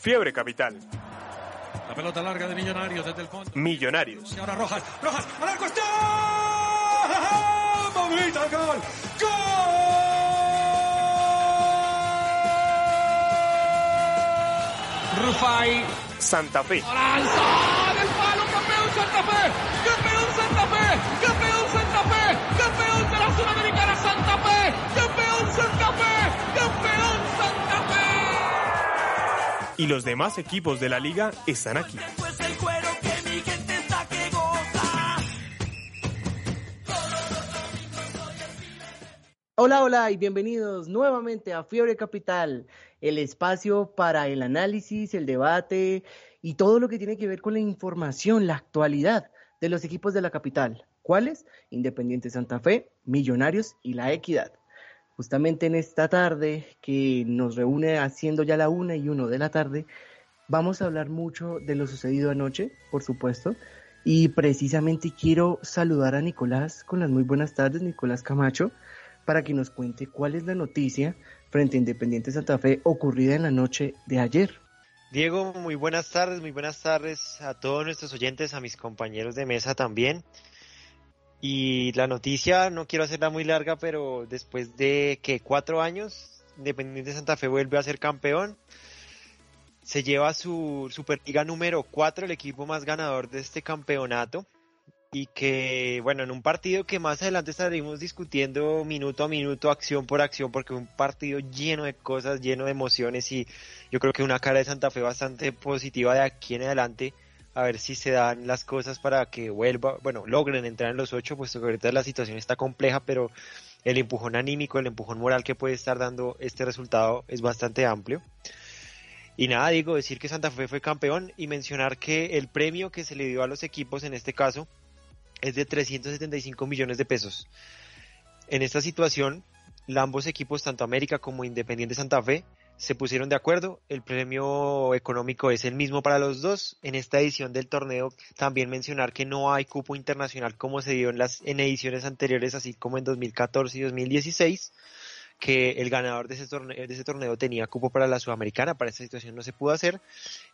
Fiebre Capital. La pelota larga de Millonarios desde el fondo. Millonarios. Y ahora Rojas. Rojas. ¡Al arco está! ¡Mamita, gol! ¡Gol! Rufai. Santa Fe. ¡Lanza del palo! ¡Campeón Santa Fe! Y los demás equipos de la liga están aquí. Hola, hola y bienvenidos nuevamente a Fiebre Capital, el espacio para el análisis, el debate y todo lo que tiene que ver con la información, la actualidad de los equipos de la capital. ¿Cuáles? Independiente Santa Fe, Millonarios y La Equidad. Justamente en esta tarde que nos reúne haciendo ya la una y uno de la tarde, vamos a hablar mucho de lo sucedido anoche, por supuesto, y precisamente quiero saludar a Nicolás con las muy buenas tardes, Nicolás Camacho, para que nos cuente cuál es la noticia frente a Independiente Santa Fe ocurrida en la noche de ayer. Diego, muy buenas tardes, muy buenas tardes a todos nuestros oyentes, a mis compañeros de mesa también. Y la noticia, no quiero hacerla muy larga, pero después de que cuatro años, Independiente Santa Fe vuelve a ser campeón. Se lleva su Superliga número 4, el equipo más ganador de este campeonato. Y que, bueno, en un partido que más adelante estaremos discutiendo minuto a minuto, acción por acción, porque un partido lleno de cosas, lleno de emociones y yo creo que una cara de Santa Fe bastante positiva de aquí en adelante a ver si se dan las cosas para que vuelva, bueno, logren entrar en los ocho, puesto que ahorita la situación está compleja, pero el empujón anímico, el empujón moral que puede estar dando este resultado es bastante amplio. Y nada, digo, decir que Santa Fe fue campeón y mencionar que el premio que se le dio a los equipos en este caso es de 375 millones de pesos. En esta situación, ambos equipos, tanto América como Independiente Santa Fe, se pusieron de acuerdo. El premio económico es el mismo para los dos. En esta edición del torneo también mencionar que no hay cupo internacional como se dio en las en ediciones anteriores, así como en 2014 y 2016, que el ganador de ese torneo, de ese torneo tenía cupo para la Sudamericana. Para esta situación no se pudo hacer.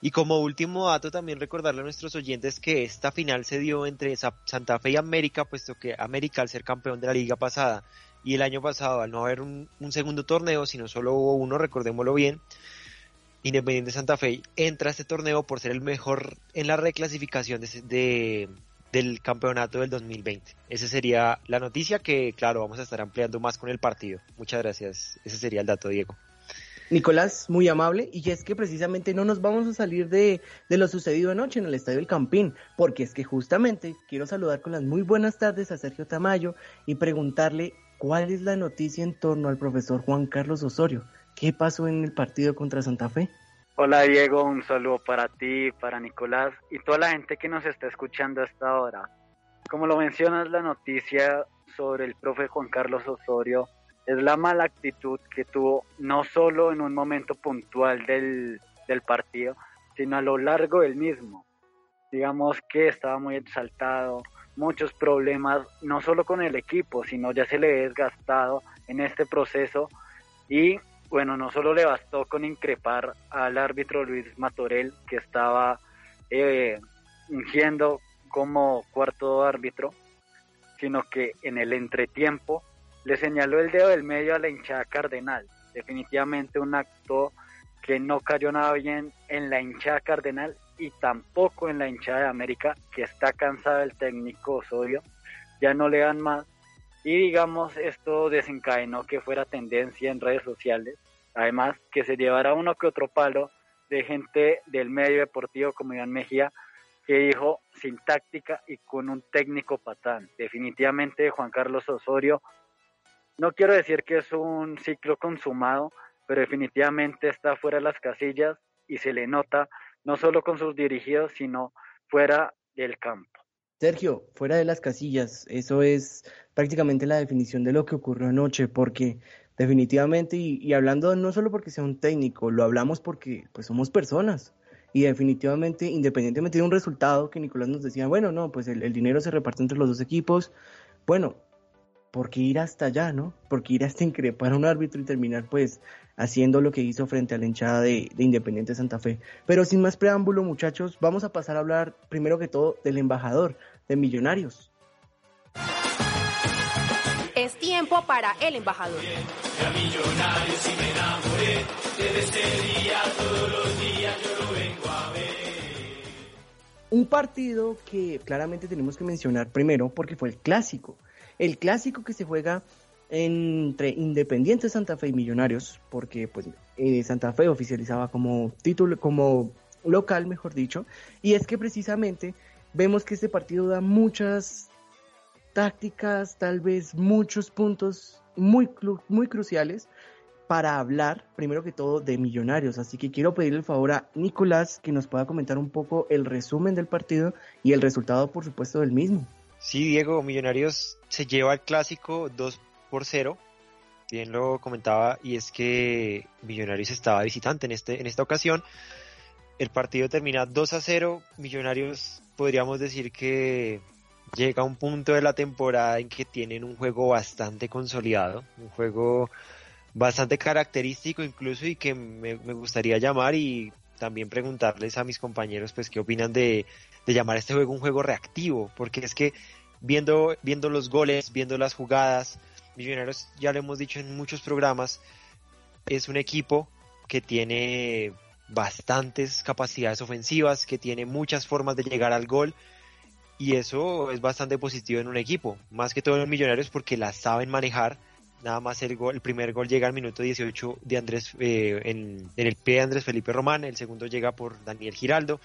Y como último dato también recordarle a nuestros oyentes que esta final se dio entre Santa Fe y América, puesto que América al ser campeón de la liga pasada y el año pasado, al no haber un, un, segundo torneo, sino solo hubo uno, recordémoslo bien, Independiente Santa Fe entra a este torneo por ser el mejor en la reclasificación de, de, del campeonato del 2020. Esa sería la noticia que, claro, vamos a estar ampliando más con el partido. Muchas gracias. Ese sería el dato, Diego. Nicolás, muy amable, y es que precisamente no nos vamos a salir de, de, lo sucedido anoche en el Estadio del Campín, porque es que justamente quiero saludar con las muy buenas tardes a Sergio Tamayo y preguntarle ¿Cuál es la noticia en torno al profesor Juan Carlos Osorio? ¿Qué pasó en el partido contra Santa Fe? Hola Diego, un saludo para ti, para Nicolás y toda la gente que nos está escuchando hasta ahora. Como lo mencionas, la noticia sobre el profe Juan Carlos Osorio es la mala actitud que tuvo no solo en un momento puntual del, del partido, sino a lo largo del mismo. Digamos que estaba muy exaltado, muchos problemas, no solo con el equipo, sino ya se le ha desgastado en este proceso y bueno, no solo le bastó con increpar al árbitro Luis Matorel, que estaba eh, ungiendo como cuarto árbitro, sino que en el entretiempo le señaló el dedo del medio a la hinchada cardenal. Definitivamente un acto que no cayó nada bien en la hinchada cardenal y tampoco en la hinchada de América, que está cansada el técnico Osorio, ya no le dan más. Y digamos, esto desencadenó que fuera tendencia en redes sociales, además que se llevara uno que otro palo de gente del medio deportivo como Iván Mejía, que dijo sin táctica y con un técnico patán. Definitivamente Juan Carlos Osorio, no quiero decir que es un ciclo consumado, pero definitivamente está fuera de las casillas y se le nota no solo con sus dirigidos, sino fuera del campo. Sergio, fuera de las casillas, eso es prácticamente la definición de lo que ocurrió anoche, porque definitivamente, y, hablando no solo porque sea un técnico, lo hablamos porque pues somos personas, y definitivamente, independientemente de un resultado que Nicolás nos decía, bueno, no, pues el, el dinero se reparte entre los dos equipos, bueno, ¿por qué ir hasta allá, no? ¿Por qué ir hasta increpar a un árbitro y terminar pues haciendo lo que hizo frente a la hinchada de, de Independiente Santa Fe? Pero sin más preámbulo, muchachos, vamos a pasar a hablar primero que todo del embajador de Millonarios. Es tiempo para el embajador. Un partido que claramente tenemos que mencionar primero porque fue el clásico. El clásico que se juega entre Independiente Santa Fe y Millonarios, porque pues eh, Santa Fe oficializaba como título, como local, mejor dicho, y es que precisamente vemos que este partido da muchas tácticas, tal vez muchos puntos muy, muy cruciales para hablar, primero que todo, de Millonarios. Así que quiero pedirle el favor a Nicolás que nos pueda comentar un poco el resumen del partido y el resultado, por supuesto, del mismo. Sí, Diego, Millonarios se lleva el clásico 2 por 0. Bien lo comentaba, y es que Millonarios estaba visitante en, este, en esta ocasión. El partido termina 2 a 0. Millonarios podríamos decir que llega a un punto de la temporada en que tienen un juego bastante consolidado, un juego bastante característico incluso y que me, me gustaría llamar y también preguntarles a mis compañeros pues qué opinan de, de llamar este juego un juego reactivo, porque es que viendo, viendo los goles, viendo las jugadas, Millonarios, ya lo hemos dicho en muchos programas, es un equipo que tiene bastantes capacidades ofensivas, que tiene muchas formas de llegar al gol y eso es bastante positivo en un equipo, más que todo en los Millonarios porque las saben manejar. Nada más el, gol, el primer gol llega al minuto 18 de Andrés, eh, en, en el pie de Andrés Felipe Román, el segundo llega por Daniel Giraldo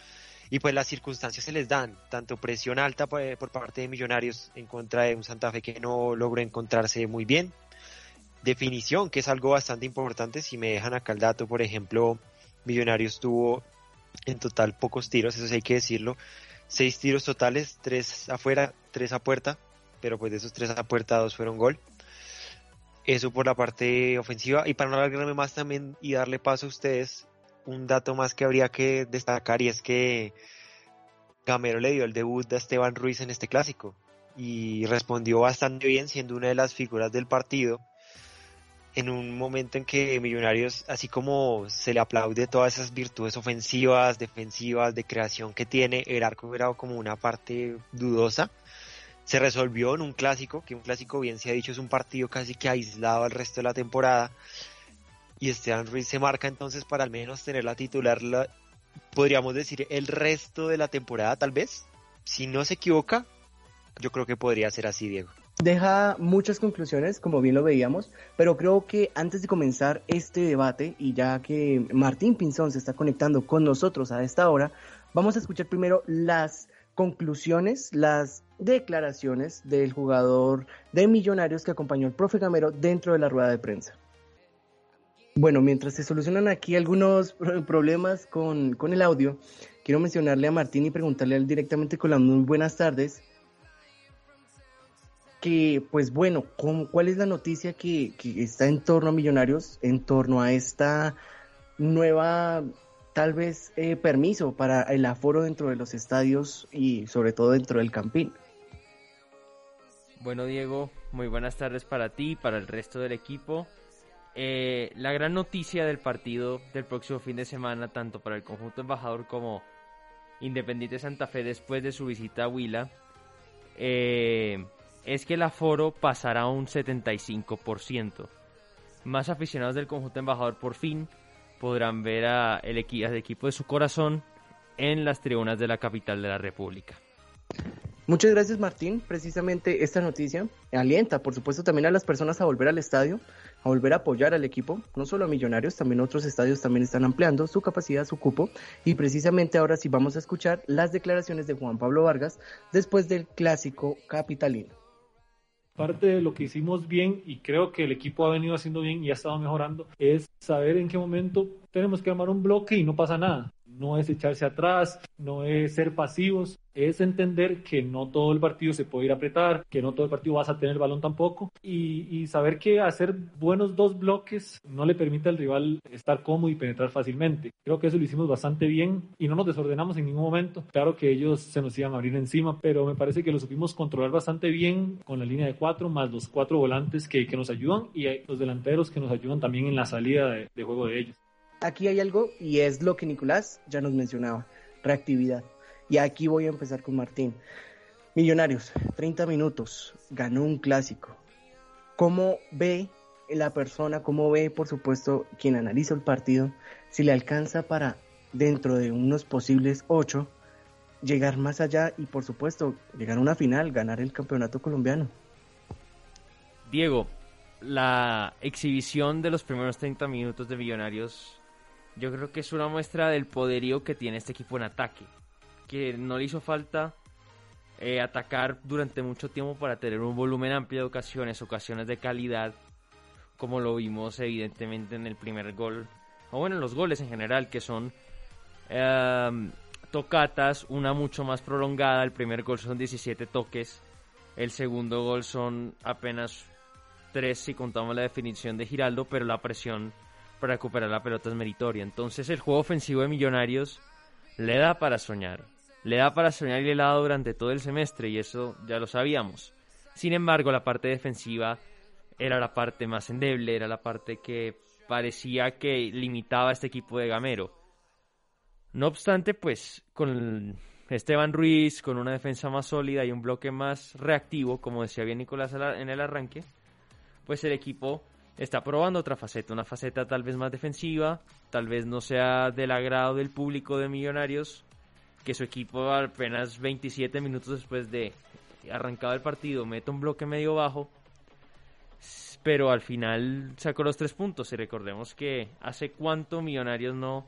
y pues las circunstancias se les dan, tanto presión alta por, por, parte de Millonarios en contra de un Santa Fe que no logró encontrarse muy bien, definición, que es algo bastante importante, si me dejan acá el dato, por ejemplo, Millonarios tuvo en total pocos tiros, eso sí hay que decirlo, seis tiros totales, tres afuera, tres a puerta, pero pues de esos tres a puerta, dos fueron gol. Eso por la parte ofensiva, y para no alargarme más también y darle paso a ustedes, un dato más que habría que destacar y es que Gamero le dio el debut a Esteban Ruiz en este clásico y respondió bastante bien siendo una de las figuras del partido en un momento en que Millonarios, así como se le aplaude todas esas virtudes ofensivas, defensivas, de creación que tiene, el arco era como una parte dudosa, se resolvió en un clásico, que un clásico bien se ha dicho es un partido casi que aislado al resto de la temporada, y Esteban Ruiz se marca entonces para al menos tener la titular, la, podríamos decir, el resto de la temporada tal vez. Si no se equivoca, yo creo que podría ser así, Diego. Deja muchas conclusiones, como bien lo veíamos, pero creo que antes de comenzar este debate, y ya que Martín Pinzón se está conectando con nosotros a esta hora, vamos a escuchar primero las conclusiones, las declaraciones del jugador de Millonarios que acompañó al profe Gamero dentro de la rueda de prensa. Bueno, mientras se solucionan aquí algunos problemas con, con el audio, quiero mencionarle a Martín y preguntarle él directamente con las muy buenas tardes que, pues bueno, ¿cómo, ¿cuál es la noticia que, que, está en torno a Millonarios, en torno a esta nueva, tal vez, eh, permiso para el aforo dentro de los estadios y sobre todo dentro del Campín? Bueno, Diego, muy buenas tardes para ti, para el resto del equipo. Eh, la gran noticia del partido del próximo fin de semana, tanto para el conjunto embajador como Independiente Santa Fe después de su visita a Huila, eh, es que el aforo pasará a un 75%. Más aficionados del conjunto embajador por fin podrán ver a el equipo de su corazón en las tribunas de la capital de la República. Muchas gracias Martín. Precisamente esta noticia alienta, por supuesto, también a las personas a volver al estadio, a volver a apoyar al equipo, no solo a Millonarios, también otros estadios también están ampliando su capacidad, su cupo, y precisamente ahora sí vamos a escuchar las declaraciones de Juan Pablo Vargas después del clásico capitalino. Parte de lo que hicimos bien y creo que el equipo ha venido haciendo bien y ha estado mejorando es saber en qué momento tenemos que armar un bloque y no pasa nada. No es echarse atrás, no es ser pasivos, es entender que no todo el partido se puede ir a apretar, que no todo el partido vas a tener el balón tampoco y, saber que hacer buenos dos bloques no le permite al rival estar cómodo y penetrar fácilmente. Creo que eso lo hicimos bastante bien y no nos desordenamos en ningún momento. Claro que ellos se nos iban a abrir encima, pero me parece que lo supimos controlar bastante bien con la línea de cuatro, más los cuatro volantes que, que nos ayudan y los delanteros que nos ayudan también en la salida de juego de ellos. Aquí hay algo y es lo que Nicolás ya nos mencionaba, reactividad. Y aquí voy a empezar con Martín. Millonarios, 30 minutos, ganó un clásico. ¿Cómo ve la persona, cómo ve, por supuesto, quien analiza el partido, si le alcanza para, dentro de unos posibles 8, llegar más allá y, por supuesto, llegar a una final, ganar el campeonato colombiano? Diego, la exhibición de los primeros 30 minutos de Millonarios yo creo que es una muestra del poderío que tiene este equipo en ataque. Que no le hizo falta eh, atacar durante mucho tiempo para tener un volumen amplio de ocasiones, ocasiones de calidad, como lo vimos evidentemente en el primer gol, o bueno, en los goles en general, que son eh, tocatas, una mucho más prolongada, el primer gol son 17 toques, el segundo gol son apenas 3 si contamos la definición de Giraldo, pero la presión para recuperar la pelota es meritoria. Entonces el juego ofensivo de Millonarios le da para soñar. Le da para soñar y le dado durante todo el semestre y eso ya lo sabíamos. Sin embargo, la parte defensiva era la parte más endeble, era la parte que parecía que limitaba a este equipo de Gamero. No obstante, pues con Esteban Ruiz, con una defensa más sólida y un bloque más reactivo, como decía bien Nicolás en el arranque, pues el equipo está probando otra faceta, una faceta tal vez más defensiva, tal vez no sea del agrado del público de Millonarios, que su equipo apenas 27 minutos después de arrancado el partido mete un bloque medio bajo, pero al final sacó los tres puntos. Y recordemos que hace cuánto Millonarios no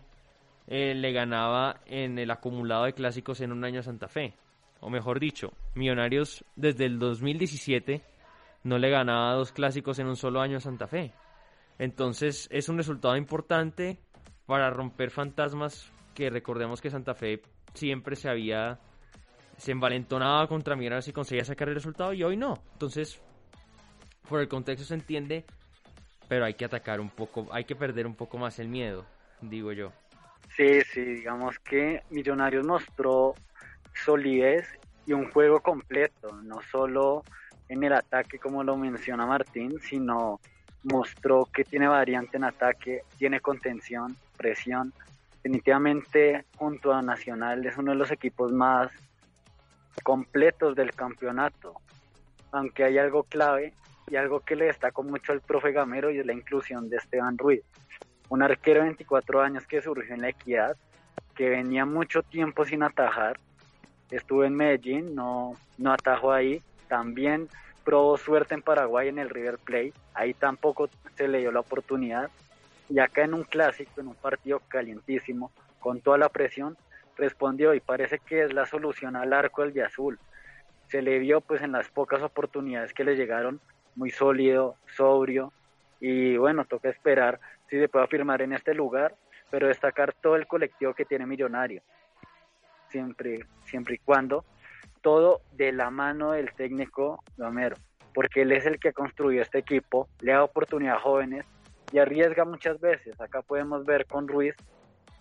eh, le ganaba en el acumulado de clásicos en un año a Santa Fe, o mejor dicho, Millonarios desde el 2017 no le ganaba dos clásicos en un solo año a Santa Fe. Entonces es un resultado importante para romper fantasmas que recordemos que Santa Fe siempre se había se envalentonaba contra Millonarios y conseguía sacar el resultado y hoy no. Entonces, por el contexto se entiende, pero hay que atacar un poco, hay que perder un poco más el miedo, digo yo. Sí, sí, digamos que Millonarios mostró solidez y un juego completo, no solo en el ataque como lo menciona Martín, sino mostró que tiene variante en ataque, tiene contención, presión. Definitivamente junto a Nacional es uno de los equipos más completos del campeonato. Aunque hay algo clave y algo que le destacó mucho al profe Gamero y es la inclusión de Esteban Ruiz, un arquero de 24 años que surgió en la equidad, que venía mucho tiempo sin atajar, estuvo en Medellín, no, no atajó ahí, también probó suerte en Paraguay en el River Plate, ahí tampoco se le dio la oportunidad. Y acá en un clásico, en un partido calientísimo, con toda la presión, respondió y parece que es la solución al arco del de azul. Se le vio pues en las pocas oportunidades que le llegaron muy sólido, sobrio y bueno, toca esperar si se puede afirmar en este lugar, pero destacar todo el colectivo que tiene Millonario. Siempre, siempre y cuando todo de la mano del técnico Gamero, porque él es el que construyó este equipo, le da oportunidad a jóvenes y arriesga muchas veces. Acá podemos ver con Ruiz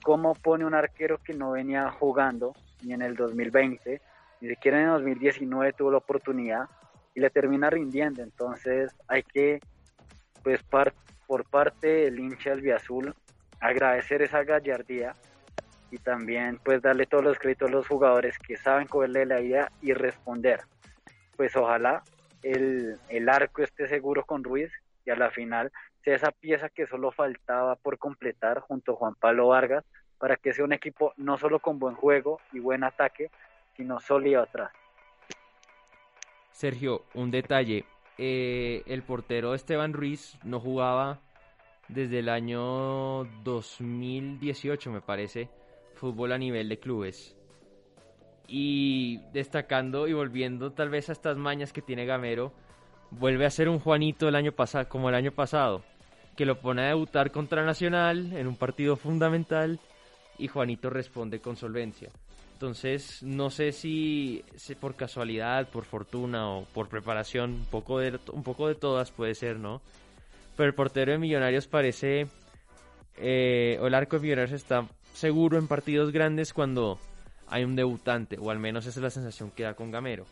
cómo pone un arquero que no venía jugando ni en el 2020, ni siquiera en el 2019 tuvo la oportunidad y le termina rindiendo. Entonces hay que, pues por parte del hincha del Azul, agradecer esa gallardía y también pues darle todos los créditos a los jugadores que saben cogerle la idea y responder. Pues ojalá el, el arco esté seguro con Ruiz y a la final sea esa pieza que solo faltaba por completar junto a Juan Pablo Vargas para que sea un equipo no solo con buen juego y buen ataque, sino sólido atrás. Sergio, un detalle. Eh, el portero Esteban Ruiz no jugaba desde el año 2018, me parece fútbol a nivel de clubes. Y destacando y volviendo tal vez a estas mañas que tiene Gamero, vuelve a ser un Juanito el año pasado, como el año pasado, que lo pone a debutar contra Nacional en un partido fundamental y Juanito responde con solvencia. Entonces, no sé si, si por casualidad, por fortuna o por preparación, un poco, de, un poco de todas puede ser, ¿no? Pero el portero de Millonarios parece, eh, o el arco de Millonarios está seguro en partidos grandes cuando hay un debutante, o al menos esa es la sensación que da con Gamero.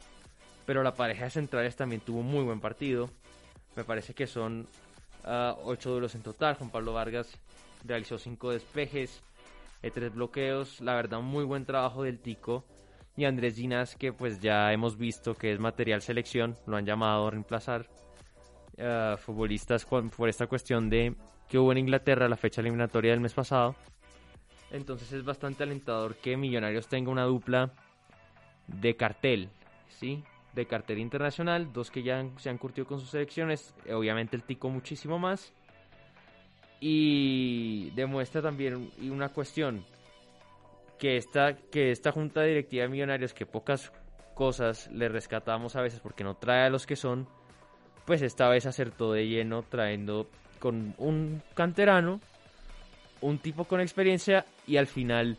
Pero la pareja de centrales también tuvo muy buen partido. Me parece que son uh, ocho duelos en total. Juan Pablo Vargas realizó cinco despejes, tres bloqueos. La verdad, un muy buen trabajo del Tico. Y Andrés Ginás, que pues ya hemos visto que es material selección, lo han llamado a reemplazar. Uh, futbolistas por esta cuestión de que hubo en Inglaterra la fecha eliminatoria del mes pasado. Entonces es bastante alentador que Millonarios tenga una dupla de cartel, ¿sí? De cartel internacional, dos que ya se han curtido con sus selecciones, obviamente el Tico muchísimo más. Y demuestra también una cuestión, que esta, que esta junta directiva de Millonarios, que pocas cosas le rescatamos a veces porque no trae a los que son, pues esta vez acertó de lleno trayendo con un canterano un tipo con experiencia y al final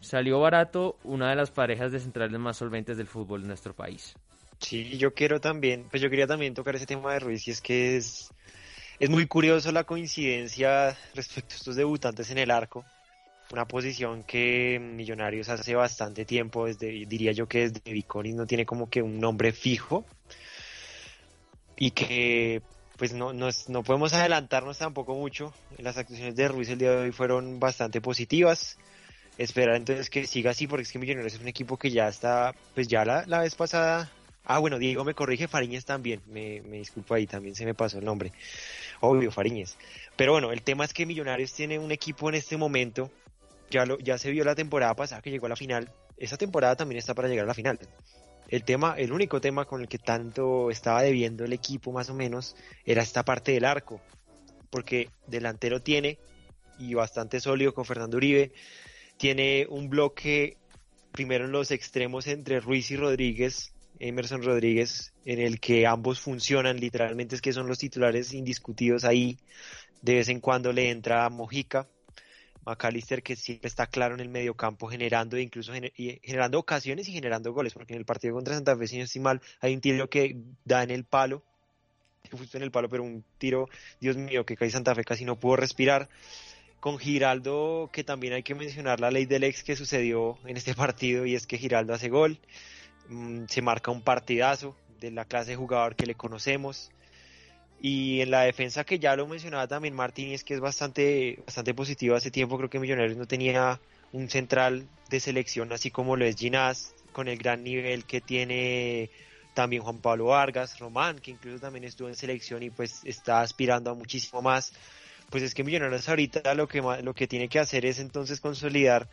salió barato una de las parejas de centrales más solventes del fútbol de nuestro país. Sí, yo quiero también, pues yo quería también tocar ese tema de Ruiz y es que es, es muy curioso la coincidencia respecto a estos debutantes en el arco. Una posición que Millonarios hace bastante tiempo, desde, diría yo que desde Viconis no tiene como que un nombre fijo y que pues no, no, no, podemos adelantarnos tampoco mucho. Las actuaciones de Ruiz el día de hoy fueron bastante positivas. Esperar entonces que siga así, porque es que Millonarios es un equipo que ya está, pues ya la, la vez pasada. Ah, bueno, Diego me corrige, Fariñez también, me, me disculpo ahí, también se me pasó el nombre. Obvio, Fariñez. Pero bueno, el tema es que Millonarios tiene un equipo en este momento, ya, lo, ya se vio la temporada pasada que llegó a la final, esa temporada también está para llegar a la final. El tema, el único tema con el que tanto estaba debiendo el equipo más o menos era esta parte del arco, porque delantero tiene y bastante sólido con Fernando Uribe, tiene un bloque primero en los extremos entre Ruiz y Rodríguez, Emerson Rodríguez, en el que ambos funcionan, literalmente es que son los titulares indiscutidos ahí, de vez en cuando le entra Mojica, McAllister que siempre está claro en el mediocampo generando e incluso generando ocasiones y generando goles, porque en el partido contra Santa Fe, si no estoy mal, hay un tiro que da en el palo, justo en el palo, pero un tiro, Dios mío, que cae Santa Fe casi no pudo respirar. Con Giraldo, que también hay que mencionar la ley del ex que sucedió en este partido, y es que Giraldo hace gol, mm, se marca un partidazo de la clase de jugador que le conocemos. Y en la defensa que ya lo mencionaba también Martínez, que es bastante, bastante positivo hace tiempo, creo que Millonarios no tenía un central de selección así como lo es Ginás, con el gran nivel que tiene también Juan Pablo Vargas, Román, que incluso también estuvo en selección y pues está aspirando a muchísimo más. Pues es que Millonarios ahorita lo que, lo que tiene que hacer es entonces consolidar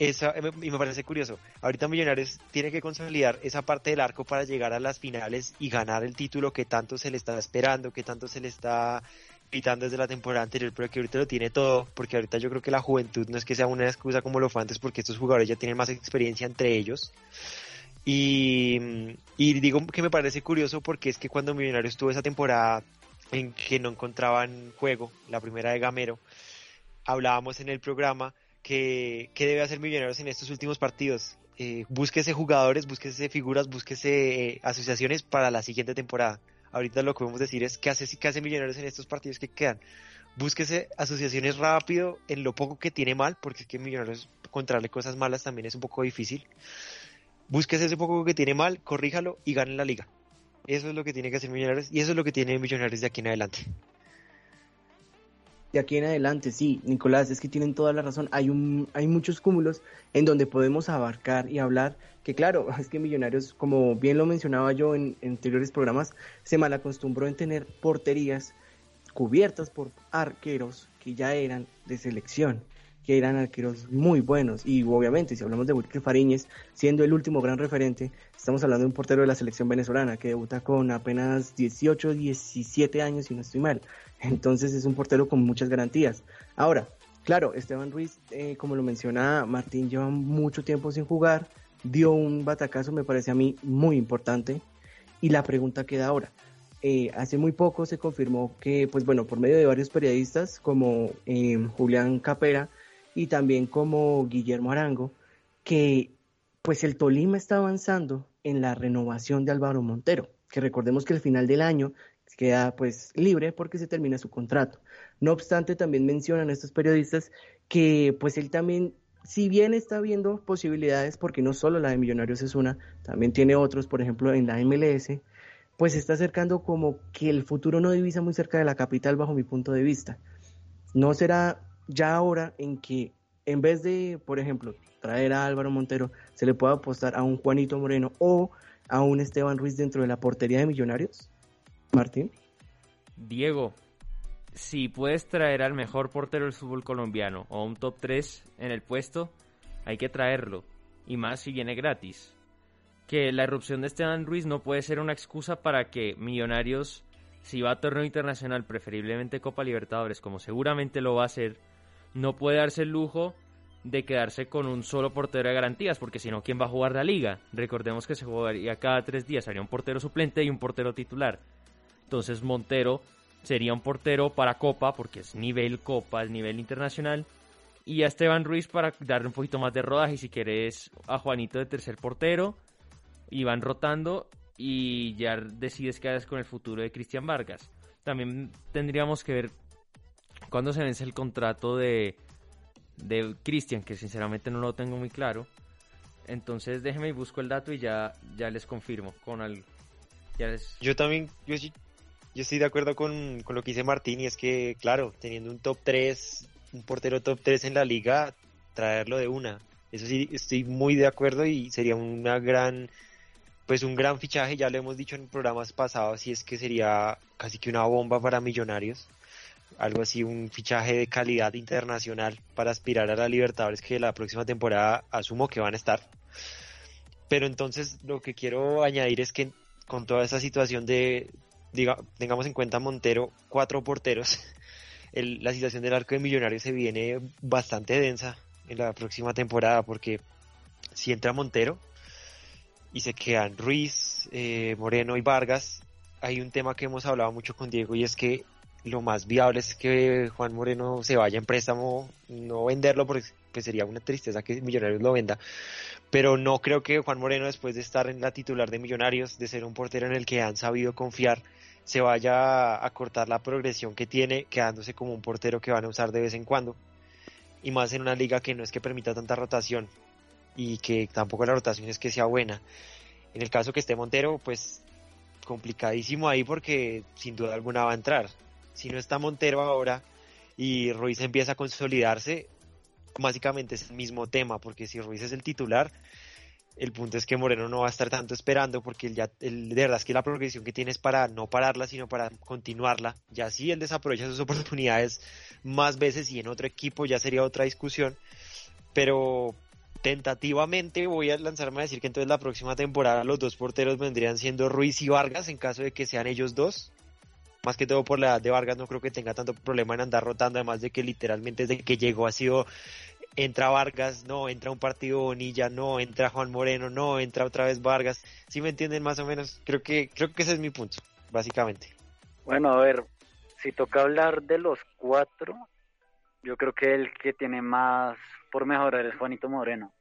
esa, y me parece curioso, ahorita Millonarios tiene que consolidar esa parte del arco para llegar a las finales y ganar el título que tanto se le está esperando, que tanto se le está pitando desde la temporada anterior, pero que ahorita lo tiene todo, porque ahorita yo creo que la juventud no es que sea una excusa como lo fue antes, porque estos jugadores ya tienen más experiencia entre ellos. Y, y digo que me parece curioso porque es que cuando Millonarios tuvo esa temporada en que no encontraban juego, la primera de Gamero, hablábamos en el programa que, debe hacer Millonarios en estos últimos partidos. Eh, búsquese jugadores, búsquese figuras, búsquese eh, asociaciones para la siguiente temporada. Ahorita lo que podemos decir es qué hace, qué hace Millonarios en estos partidos que quedan. Búsquese asociaciones rápido en lo poco que tiene mal, porque es que Millonarios encontrarle cosas malas también es un poco difícil. Búsquese ese poco que tiene mal, corríjalo y gane la liga. Eso es lo que tiene que hacer Millonarios y eso es lo que tiene Millonarios de aquí en adelante de aquí en adelante, sí, Nicolás, es que tienen toda la razón. Hay, un, hay muchos cúmulos en donde podemos abarcar y hablar, que claro, es que Millonarios, como bien lo mencionaba yo en, en anteriores programas, se malacostumbró en tener porterías cubiertas por arqueros que ya eran de selección que eran arqueros muy buenos. Y obviamente, si hablamos de Wilker Fariñez, siendo el último gran referente, estamos hablando de un portero de la selección venezolana que debuta con apenas 18, 17 años, si no estoy mal. Entonces es un portero con muchas garantías. Ahora, claro, Esteban Ruiz, eh, como lo menciona Martín, lleva mucho tiempo sin jugar, dio un batacazo, me parece a mí muy importante. Y la pregunta queda ahora. Eh, hace muy poco se confirmó que, pues bueno, por medio de varios periodistas como eh, Julián Capera, y también como Guillermo Arango, que pues el Tolima está avanzando en la renovación de Álvaro Montero, que recordemos que el final del año queda pues libre porque se termina su contrato. No obstante, también mencionan estos periodistas que pues él también, si bien está viendo posibilidades, porque no solo la de Millonarios es una, también tiene otros, por ejemplo, en la MLS, pues se está acercando como que el futuro no divisa muy cerca de la capital bajo mi punto de vista. No será ya ahora en que en vez de, por ejemplo, traer a Álvaro Montero, se le pueda apostar a un Juanito Moreno o a un Esteban Ruiz dentro de la portería de Millonarios? Martín. Diego, si puedes traer al mejor portero del fútbol colombiano o un top 3 en el puesto, hay que traerlo. Y más si viene gratis. Que la erupción de Esteban Ruiz no puede ser una excusa para que Millonarios, si va a torneo internacional, preferiblemente Copa Libertadores, como seguramente lo va a hacer, no puede darse el lujo de quedarse con un solo portero de garantías, porque si no, ¿quién va a jugar la liga? Recordemos que se jugaría cada tres días, haría un portero suplente y un portero titular. Entonces Montero sería un portero para Copa, porque es nivel Copa, es nivel internacional. Y a Esteban Ruiz para darle un poquito más de rodaje, si quieres a Juanito de tercer portero, y van rotando y ya decides qué haces con el futuro de Cristian Vargas. También tendríamos que ver cuándo se vence el contrato de de Cristian, que sinceramente no lo tengo muy claro. Entonces déjeme y busco el dato y ya, ya les confirmo con algo. Yo también, yo, yo estoy de acuerdo con, con, lo que dice Martín y es que, claro, teniendo un top 3, un portero top 3 en la liga, traerlo de una. Eso sí, estoy muy de acuerdo y sería una gran, pues un gran fichaje, ya lo hemos dicho en programas pasados, y es que sería casi que una bomba para millonarios algo así, un fichaje de calidad internacional para aspirar a la Libertadores que la próxima temporada asumo que van a estar. Pero entonces lo que quiero añadir es que con toda esa situación de, diga, tengamos en cuenta Montero, cuatro porteros, la situación del arco de Millonarios se viene bastante densa en la próxima temporada porque si entra Montero y se quedan Ruiz, eh, Moreno y Vargas, hay un tema que hemos hablado mucho con Diego y es que lo más viable es que Juan Moreno se vaya en préstamo, no venderlo porque pues, sería una tristeza que Millonarios lo venda, pero no creo que Juan Moreno después de estar en la titular de Millonarios, de ser un portero en el que han sabido confiar, se vaya a cortar la progresión que tiene quedándose como un portero que van a usar de vez en cuando. Y más en una liga que no es que permita tanta rotación y que tampoco la rotación es que sea buena. En el caso que esté Montero, pues complicadísimo ahí porque sin duda alguna va a entrar si no está Montero ahora y Ruiz empieza a consolidarse, básicamente es el mismo tema, porque si Ruiz es el titular, el punto es que Moreno no va a estar tanto esperando porque él ya, de verdad es que la progresión que tiene es para no pararla, sino para continuarla. Ya si él desaprovecha sus oportunidades más veces y en otro equipo ya sería otra discusión. Pero tentativamente voy a lanzarme a decir que entonces la próxima temporada los dos porteros vendrían siendo Ruiz y Vargas en caso de que sean ellos dos más que todo por la edad de Vargas, no creo que tenga tanto problema en andar rotando, además de que literalmente desde que llegó ha sido entra Vargas, no, entra un partido Bonilla, no, entra Juan Moreno, no, entra otra vez Vargas. ¿Sí me entienden más o menos? Creo que creo que ese es mi punto, básicamente. Bueno, a ver, si toca hablar de los cuatro, yo creo que el que tiene más por mejorar es Juanito Moreno.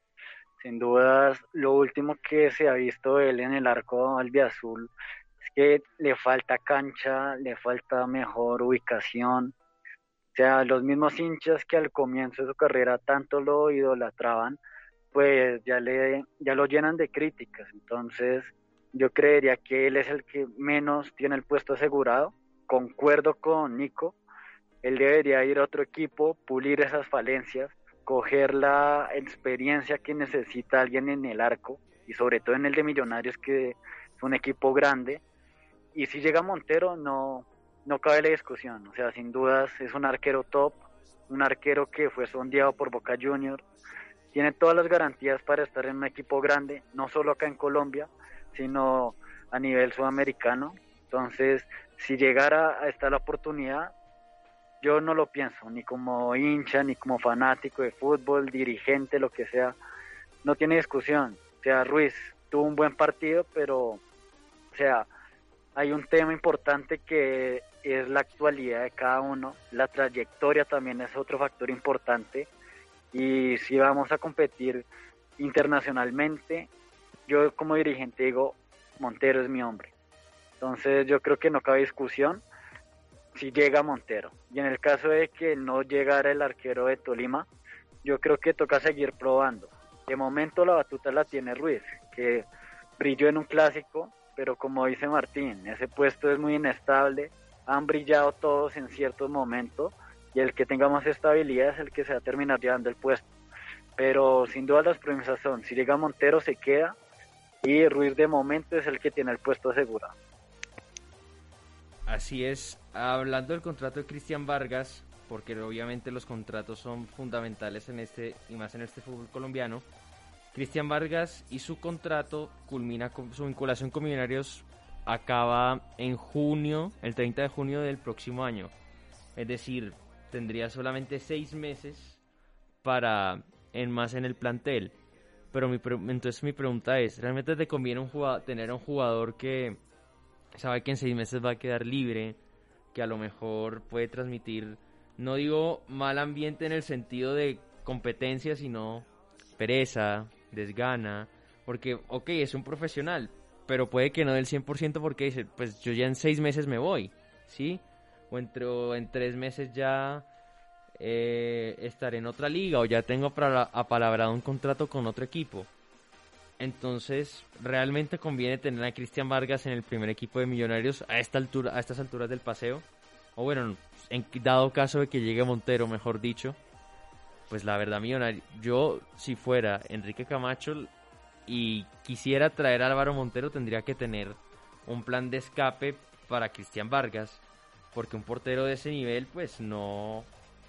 Sin dudas, lo último que se ha visto él en el arco albiazul que le falta cancha, le falta mejor ubicación. O sea, los mismos hinchas que al comienzo de su carrera tanto lo idolatraban, pues ya, le, ya lo llenan de críticas. Entonces, yo creería que él es el que menos tiene el puesto asegurado. Concuerdo con Nico, él debería ir a otro equipo, pulir esas falencias, coger la experiencia que necesita alguien en el arco y sobre todo en el de Millonarios, que es un equipo grande, y si llega Montero, no, no cabe la discusión. O sea, sin dudas es un arquero top, un arquero que fue sondeado por Boca Juniors. Tiene todas las garantías para estar en un equipo grande, no solo acá en Colombia, sino a nivel sudamericano. Entonces, si llegara a estar la oportunidad, yo no lo pienso, ni como hincha, ni como fanático de fútbol, dirigente, lo que sea. No tiene discusión. O sea, Ruiz tuvo un buen partido, pero, o sea, hay un tema importante que es la actualidad de cada uno, la trayectoria también es otro factor importante Y si vamos a competir internacionalmente, yo como dirigente digo, Montero es mi hombre. Entonces yo creo que no cabe discusión si llega Montero. Y en el caso de que no llegara el arquero de Tolima, yo creo que toca seguir probando. De momento la batuta la tiene Ruiz, que brilló en un clásico, pero como dice Martín, ese puesto es muy inestable, han brillado todos en ciertos momentos y el que tenga más estabilidad es el que se va a terminar llevando el puesto. Pero sin duda las premisas son, si llega Montero se queda y Ruiz de momento es el que tiene el puesto asegurado. Así es, hablando del contrato de Cristian Vargas, porque obviamente los contratos son fundamentales en este y más en este fútbol colombiano. Cristian Vargas y su contrato culmina con su vinculación con Millonarios acaba en junio, el 30 de junio del próximo año. Es decir, tendría solamente seis meses para en más en el plantel. Pero mi entonces mi pregunta es, ¿realmente te conviene un tener a un jugador que sabe que en seis meses va a quedar libre, que a lo mejor puede transmitir, no digo mal ambiente en el sentido de competencia, sino pereza, desgana, porque, ok, es un profesional, pero puede que no del 100% porque dice, pues yo ya en seis meses me voy, ¿sí? O, en tres meses ya eh, estaré en otra liga o ya tengo apalabrado un contrato con otro equipo. Entonces, realmente conviene tener a Cristian Vargas en el primer equipo de Millonarios a esta altura, a estas alturas del paseo. O bueno, en dado caso de que llegue Montero, mejor dicho. Pues la verdad, Millonario, yo si fuera Enrique Camacho y quisiera traer a Álvaro Montero, tendría que tener un plan de escape para Cristian Vargas, porque un portero de ese nivel, pues no,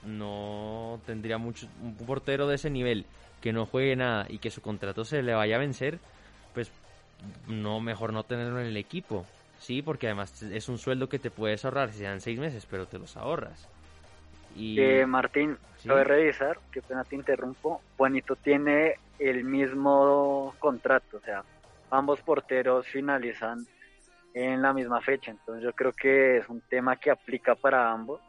no tendría mucho, un portero de ese nivel que no juegue nada y que su contrato se le vaya a vencer, pues no, mejor no tenerlo en el equipo. Sí, porque además es un sueldo que te puedes ahorrar si dan seis meses, pero te los ahorras. Y... Eh, Martín, lo voy a revisar, que pena te interrumpo. Juanito tiene el mismo contrato, o sea, ambos porteros finalizan en la misma fecha, entonces yo creo que es un tema que aplica para ambos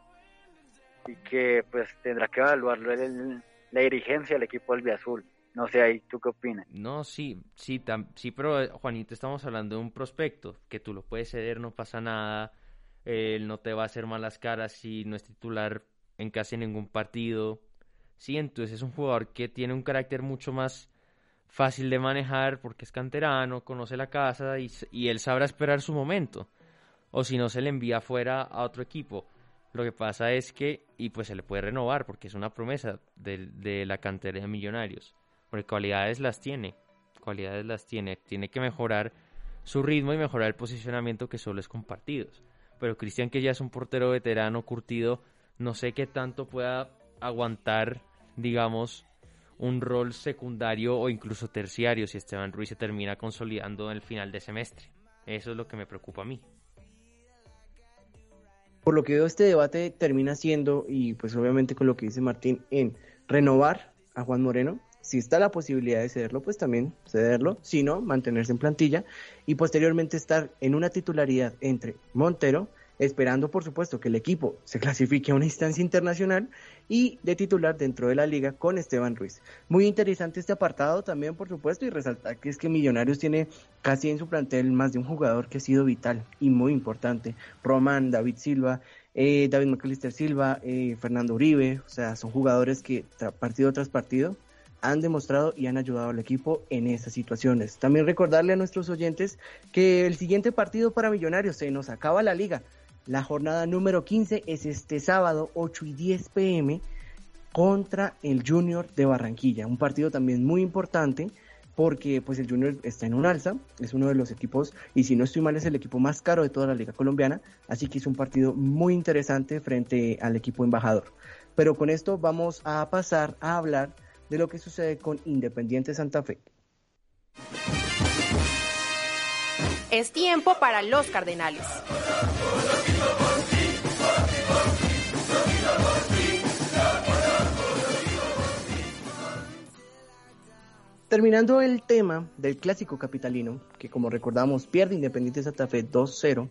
y que pues tendrá que evaluarlo el, la dirigencia del equipo del Azul. No sé, ahí tú qué opinas. No, sí, sí, sí, pero eh, Juanito, estamos hablando de un prospecto, que tú lo puedes ceder, no pasa nada, él no te va a hacer malas caras si no es titular en casi ningún partido. Sí, entonces es un jugador que tiene un carácter mucho más fácil de manejar porque es canterano, conoce la casa y, y él sabrá esperar su momento. O si no, se le envía fuera a otro equipo. Lo que pasa es que, y pues se le puede renovar porque es una promesa de, de la cantera de millonarios. Porque cualidades las tiene, cualidades las tiene. Tiene que mejorar su ritmo y mejorar el posicionamiento que solo es con partidos. Pero Cristian, que ya es un portero veterano, curtido, no sé qué tanto pueda aguantar, digamos, un rol secundario o incluso terciario si Esteban Ruiz se termina consolidando en el final de semestre. Eso es lo que me preocupa a mí por lo que veo este debate termina siendo, y pues obviamente con lo que dice Martín, en renovar a Juan Moreno. Si está la posibilidad de cederlo, pues también cederlo. Si no, mantenerse en plantilla y posteriormente estar en una titularidad entre Montero, esperando por supuesto que el equipo se clasifique a una instancia internacional y de titular dentro de la liga con Esteban Ruiz. Muy interesante este apartado también por supuesto y resaltar que es que Millonarios tiene casi en su plantel más de un jugador que ha sido vital y muy importante. Román, David Silva, eh, David McAllister Silva, eh, Fernando Uribe, o sea, son jugadores que partido tras partido han demostrado y han ayudado al equipo en estas situaciones. También recordarle a nuestros oyentes que el siguiente partido para Millonarios se nos acaba la liga. La jornada número 15 es este sábado 8 y 10 pm contra el Junior de Barranquilla. Un partido también muy importante porque pues el Junior está en un alza, es uno de los equipos, y si no estoy mal es el equipo más caro de toda la liga colombiana, así que es un partido muy interesante frente al equipo embajador. Pero con esto vamos a pasar a hablar de lo que sucede con Independiente Santa Fe. Es tiempo para los Cardenales. Terminando el tema del clásico capitalino, que como recordamos pierde Independiente Santa Fe 2-0,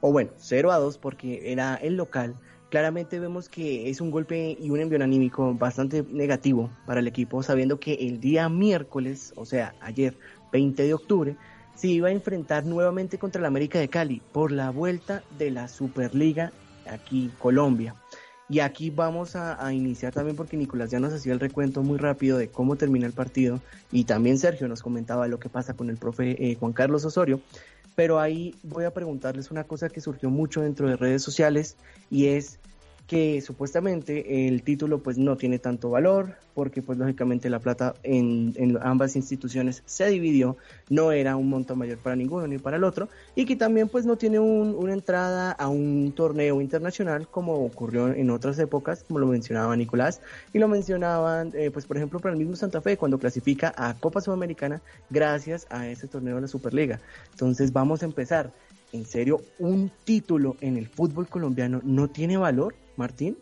o bueno, 0 2 porque era el local, claramente vemos que es un golpe y un envío anímico bastante negativo para el equipo, sabiendo que el día miércoles, o sea, ayer, 20 de octubre, se iba a enfrentar nuevamente contra el América de Cali por la vuelta de la Superliga aquí Colombia. Y aquí vamos a, iniciar también porque Nicolás ya nos hacía el recuento muy rápido de cómo termina el partido y también Sergio nos comentaba lo que pasa con el profe eh, Juan Carlos Osorio. Pero ahí voy a preguntarles una cosa que surgió mucho dentro de redes sociales y es que supuestamente el título pues no tiene tanto valor porque pues lógicamente la plata en, ambas instituciones se dividió, no era un monto mayor para ninguno ni para el otro y que también pues no tiene una entrada a un torneo internacional como ocurrió en otras épocas, como lo mencionaba Nicolás y lo mencionaban eh, pues por ejemplo para el mismo Santa Fe cuando clasifica a Copa Sudamericana gracias a ese torneo de la Superliga. Entonces vamos a empezar. ¿En serio un título en el fútbol colombiano no tiene valor? Martín.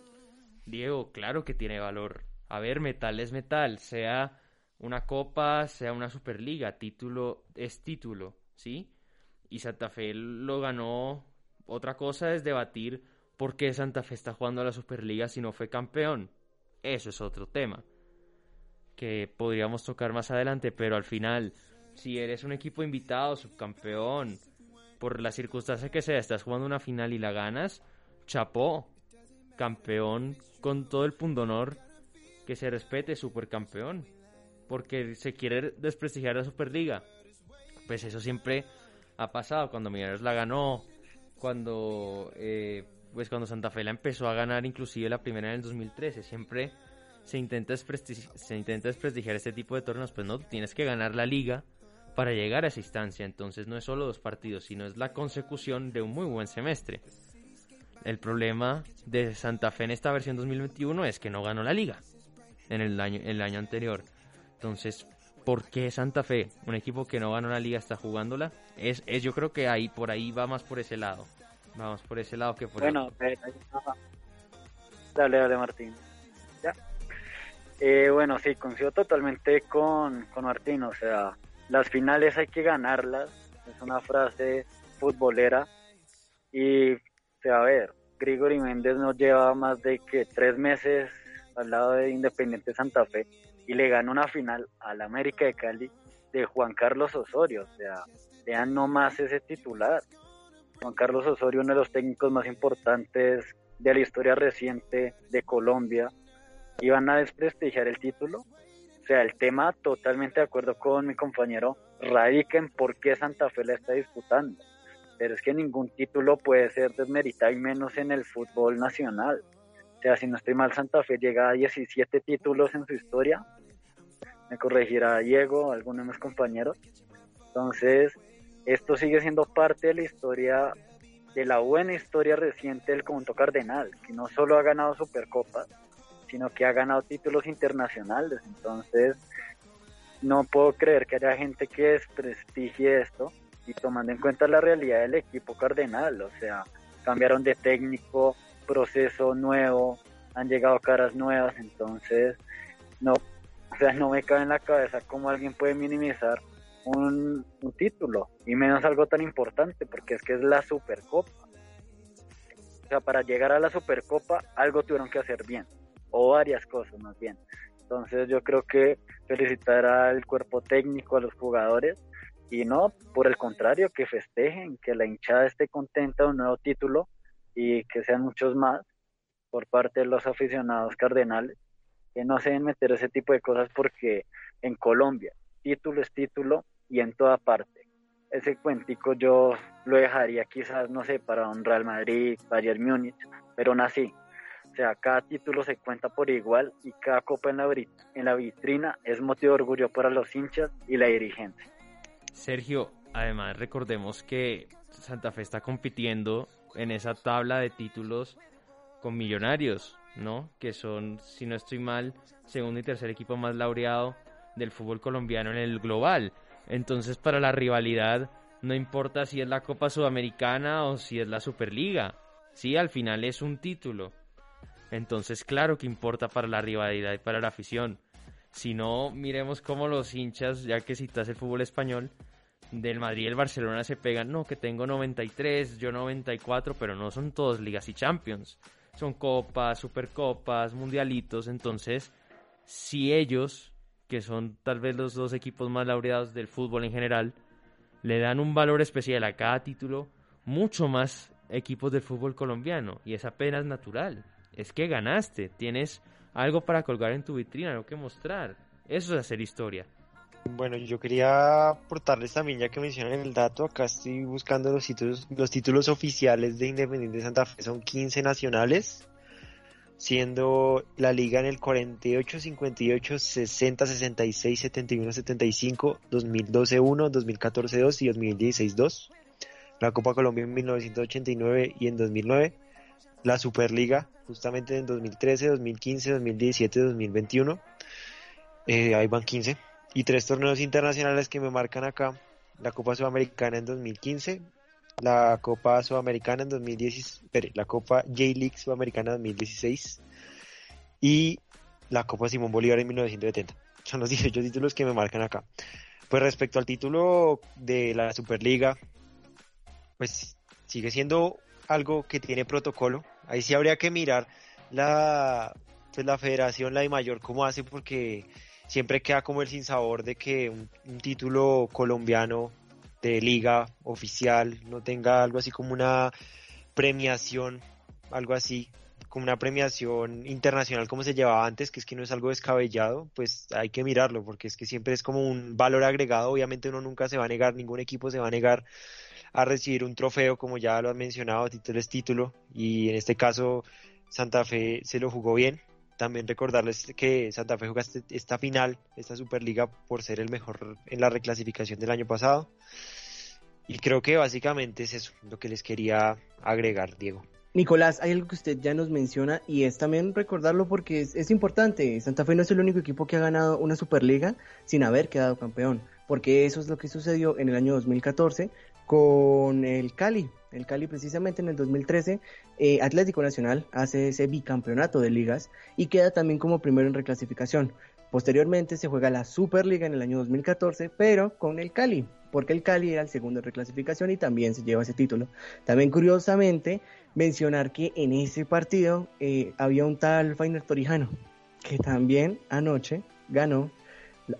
Diego, claro que tiene valor. A ver, metal es metal, sea una copa, sea una superliga, título es título, ¿sí? Y Santa Fe lo ganó. Otra cosa es debatir por qué Santa Fe está jugando a la Superliga si no fue campeón. Eso es otro tema que podríamos tocar más adelante, pero al final, si eres un equipo invitado, subcampeón, por la circunstancia que sea, estás jugando una final y la ganas, chapó, campeón con todo el pundonor que se respete supercampeón porque se quiere desprestigiar la Superliga. Pues eso siempre ha pasado cuando Millonarios la ganó cuando eh, pues cuando Santa Fe la empezó a ganar inclusive la primera en el 2013 siempre se intenta se intenta desprestigiar este tipo de torneos pues no tienes que ganar la liga para llegar a esa instancia. Entonces no es solo dos partidos sino es la consecución de un muy buen semestre el problema de Santa Fe en esta versión 2021 es que no ganó la liga en el año, el año anterior. Entonces, ¿por qué Santa Fe, un equipo que no ganó la liga, está jugándola? Es, es yo creo que ahí por ahí va más por ese lado. Vamos por ese lado que por Bueno, eh, dale, dale Martín. Ya. Eh, bueno, sí, coincido totalmente con, con Martín. O sea, las finales hay que ganarlas. Es una frase futbolera. Y a ver, Grigori Méndez no lleva más de que tres meses al lado de Independiente Santa Fe y le gana una final al América de Cali de Juan Carlos Osorio. O sea, vean nomás ese titular. Juan Carlos Osorio, uno de los técnicos más importantes de la historia reciente de Colombia, iban a desprestigiar el título. O sea, el tema, totalmente de acuerdo con mi compañero, radica en por qué Santa Fe la está disputando pero es que ningún título puede ser desmeritado y menos en el fútbol nacional. O sea, si no estoy mal, Santa Fe llega a 17 títulos en su historia. Me corregirá Diego, alguno de mis compañeros. Entonces, esto sigue siendo parte de la historia, de la buena historia reciente del conjunto cardenal, que no solo ha ganado Supercopas, sino que ha ganado títulos internacionales. Entonces, no puedo creer que haya gente que desprestigie esto y tomando en cuenta la realidad del equipo cardenal, o sea, cambiaron de técnico, proceso nuevo, han llegado caras nuevas, entonces no, o sea, no me cabe en la cabeza cómo alguien puede minimizar un, título y menos algo tan importante porque es que es la Supercopa. O sea, para llegar a la Supercopa algo tuvieron que hacer bien o varias cosas más bien. Entonces yo creo que felicitar al cuerpo técnico, a los jugadores y no, por el contrario, que festejen, que la hinchada esté contenta de un nuevo título y que sean muchos más por parte de los aficionados cardenales, que no se deben meter ese tipo de cosas porque en Colombia título es título y en toda parte. Ese cuentico yo lo dejaría quizás, no sé, para un Real Madrid, Bayern Múnich, pero aún así. O sea, cada título se cuenta por igual y cada copa en la, en la vitrina es motivo de orgullo para los hinchas y la dirigencia. Sergio, además recordemos que Santa Fe está compitiendo en esa tabla de títulos con Millonarios, ¿no? Que son, si no estoy mal, segundo y tercer equipo más laureado del fútbol colombiano en el global. Entonces, para la rivalidad, no importa si es la Copa Sudamericana o si es la Superliga. Sí, al final es un título. Entonces, claro que importa para la rivalidad y para la afición. Si no, miremos cómo los hinchas, ya que citas el fútbol español, del Madrid y el Barcelona se pegan, no, que tengo 93, yo 94, pero no son todos ligas y champions. son copas, supercopas, mundialitos, entonces si ellos, que son tal vez los dos equipos más laureados del fútbol en general, le dan un valor especial a cada título, mucho más equipos del fútbol colombiano, y es apenas natural. Es que ganaste, tienes algo para colgar en tu vitrina, algo que mostrar. Eso es hacer historia. Bueno, yo quería aportarles también, ya que mencionan el dato, acá estoy buscando los títulos, los títulos oficiales de Independiente Santa Fe, son 15 nacionales, siendo la liga en el 48, 58, 60, 66, 71, 75, 2012 1, 2014 2 y 2016 2. La Copa Colombia en 1989 y en 2009. La Superliga justamente en 2013, 2015, 2017, 2021. Eh, ahí van 15. Y tres torneos internacionales que me marcan acá. La Copa Sudamericana en 2015, la Copa Sudamericana en 2016, la Copa J-League Sudamericana en 2016 y la Copa Simón Bolívar en 1970. Son los 18 títulos que me marcan acá. Pues respecto al título de la Superliga, pues sigue siendo algo que tiene protocolo. Ahí sí habría que mirar la, pues la federación, la de mayor, cómo hace, porque siempre queda como el sinsabor de que un título colombiano de liga oficial no tenga algo así como una premiación, algo así, como una premiación internacional como se llevaba antes, que es que no es algo descabellado, pues hay que mirarlo, porque es que siempre es como un valor agregado, obviamente uno nunca se va a negar, ningún equipo se va a negar a recibir un trofeo, como ya lo han mencionado, título es título, y en este caso Santa Fe se lo jugó bien. También recordarles que Santa Fe jugó este, esta final, esta Superliga, por ser el mejor en la reclasificación del año pasado. Y creo que básicamente es eso lo que les quería agregar, Diego. Nicolás, hay algo que usted ya nos menciona y es también recordarlo porque es, es, importante. Santa Fe no es el único equipo que ha ganado una Superliga sin haber quedado campeón, porque eso es lo que sucedió en el año 2014 con el Cali. El Cali precisamente en el 2013, eh, Atlético Nacional hace ese bicampeonato de ligas y queda también como primero en reclasificación. Posteriormente se juega la Superliga en el año 2014, pero con el Cali, porque el Cali era el segundo en reclasificación y también se lleva ese título. También curiosamente mencionar que en ese partido eh, había un tal Fainer Torijano, que también anoche ganó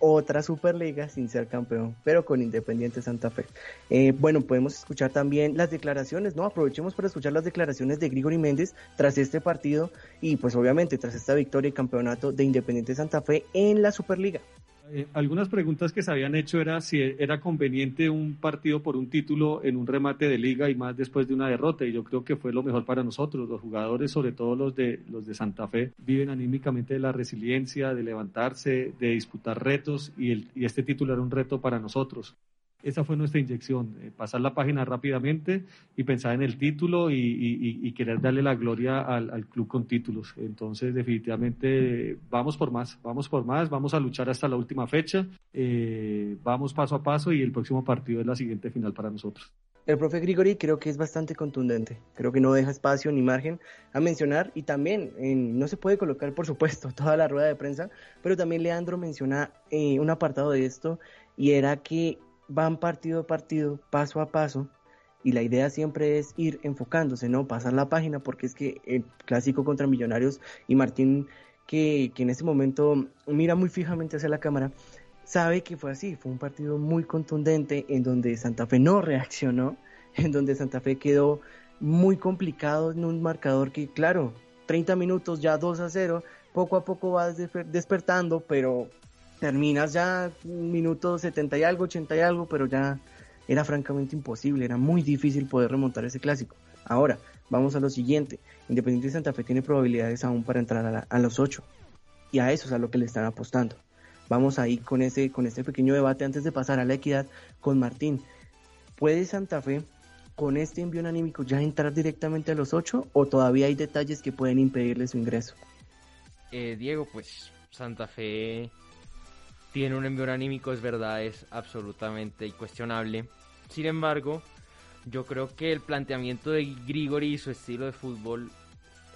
otra Superliga sin ser campeón, pero con Independiente Santa Fe. Eh, bueno, podemos escuchar también las declaraciones, ¿no? Aprovechemos para escuchar las declaraciones de Grigori Méndez tras este partido y pues obviamente tras esta victoria y campeonato de Independiente Santa Fe en la Superliga. Eh, algunas preguntas que se habían hecho era si era conveniente un partido por un título en un remate de liga y más después de una derrota y yo creo que fue lo mejor para nosotros. Los jugadores sobre todo los de los de Santa Fe viven anímicamente de la resiliencia de levantarse de disputar retos y, el, y este título era un reto para nosotros esa fue nuestra inyección, eh, pasar la página rápidamente y pensar en el título y, querer darle la gloria al, club con títulos. Entonces, definitivamente, vamos por más, vamos por más, vamos a luchar hasta la última fecha, eh, vamos paso a paso y el próximo partido es la siguiente final para nosotros. El profe Grigori creo que es bastante contundente, creo que no deja espacio ni margen a mencionar y también no se puede colocar, por supuesto, toda la rueda de prensa, pero también Leandro menciona eh, un apartado de esto y era que van partido a partido, paso a paso, y la idea siempre es ir enfocándose, ¿no? Pasar la página, porque es que el clásico contra Millonarios y Martín, que, que en ese momento mira muy fijamente hacia la cámara, sabe que fue así, fue un partido muy contundente en donde Santa Fe no reaccionó, en donde Santa Fe quedó muy complicado en un marcador que, claro, 30 minutos ya 2 a 0, poco a poco va despertando, pero terminas ya minuto 70 y algo, 80 y algo, pero ya era francamente imposible, era muy difícil poder remontar ese clásico. Ahora, vamos a lo siguiente. Independiente Santa Fe tiene probabilidades aún para entrar a, los 8. Y a eso es a lo que le están apostando. Vamos ahí con ese, con este pequeño debate antes de pasar a la equidad con Martín. ¿Puede Santa Fe con este envío anímico ya entrar directamente a los 8 o todavía hay detalles que pueden impedirle su ingreso? Eh, Diego, pues Santa Fe tiene un envío anímico, es verdad, es absolutamente incuestionable. Sin embargo, yo creo que el planteamiento de Grigori y su estilo de fútbol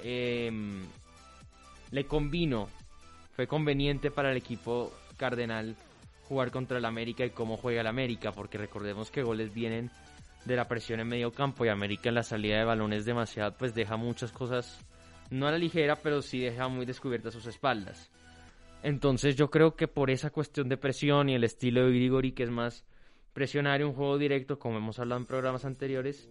em, le combinó. Fue conveniente para el equipo cardenal jugar contra el América y cómo juega el América, porque recordemos que goles vienen de la presión en medio campo y América en la salida de balones demasiado, pues deja muchas cosas no a la ligera, pero sí deja muy descubiertas sus espaldas. Entonces yo creo que por esa cuestión de presión y el estilo de Grigori, que es más presionar y un juego directo, como hemos hablado en programas anteriores,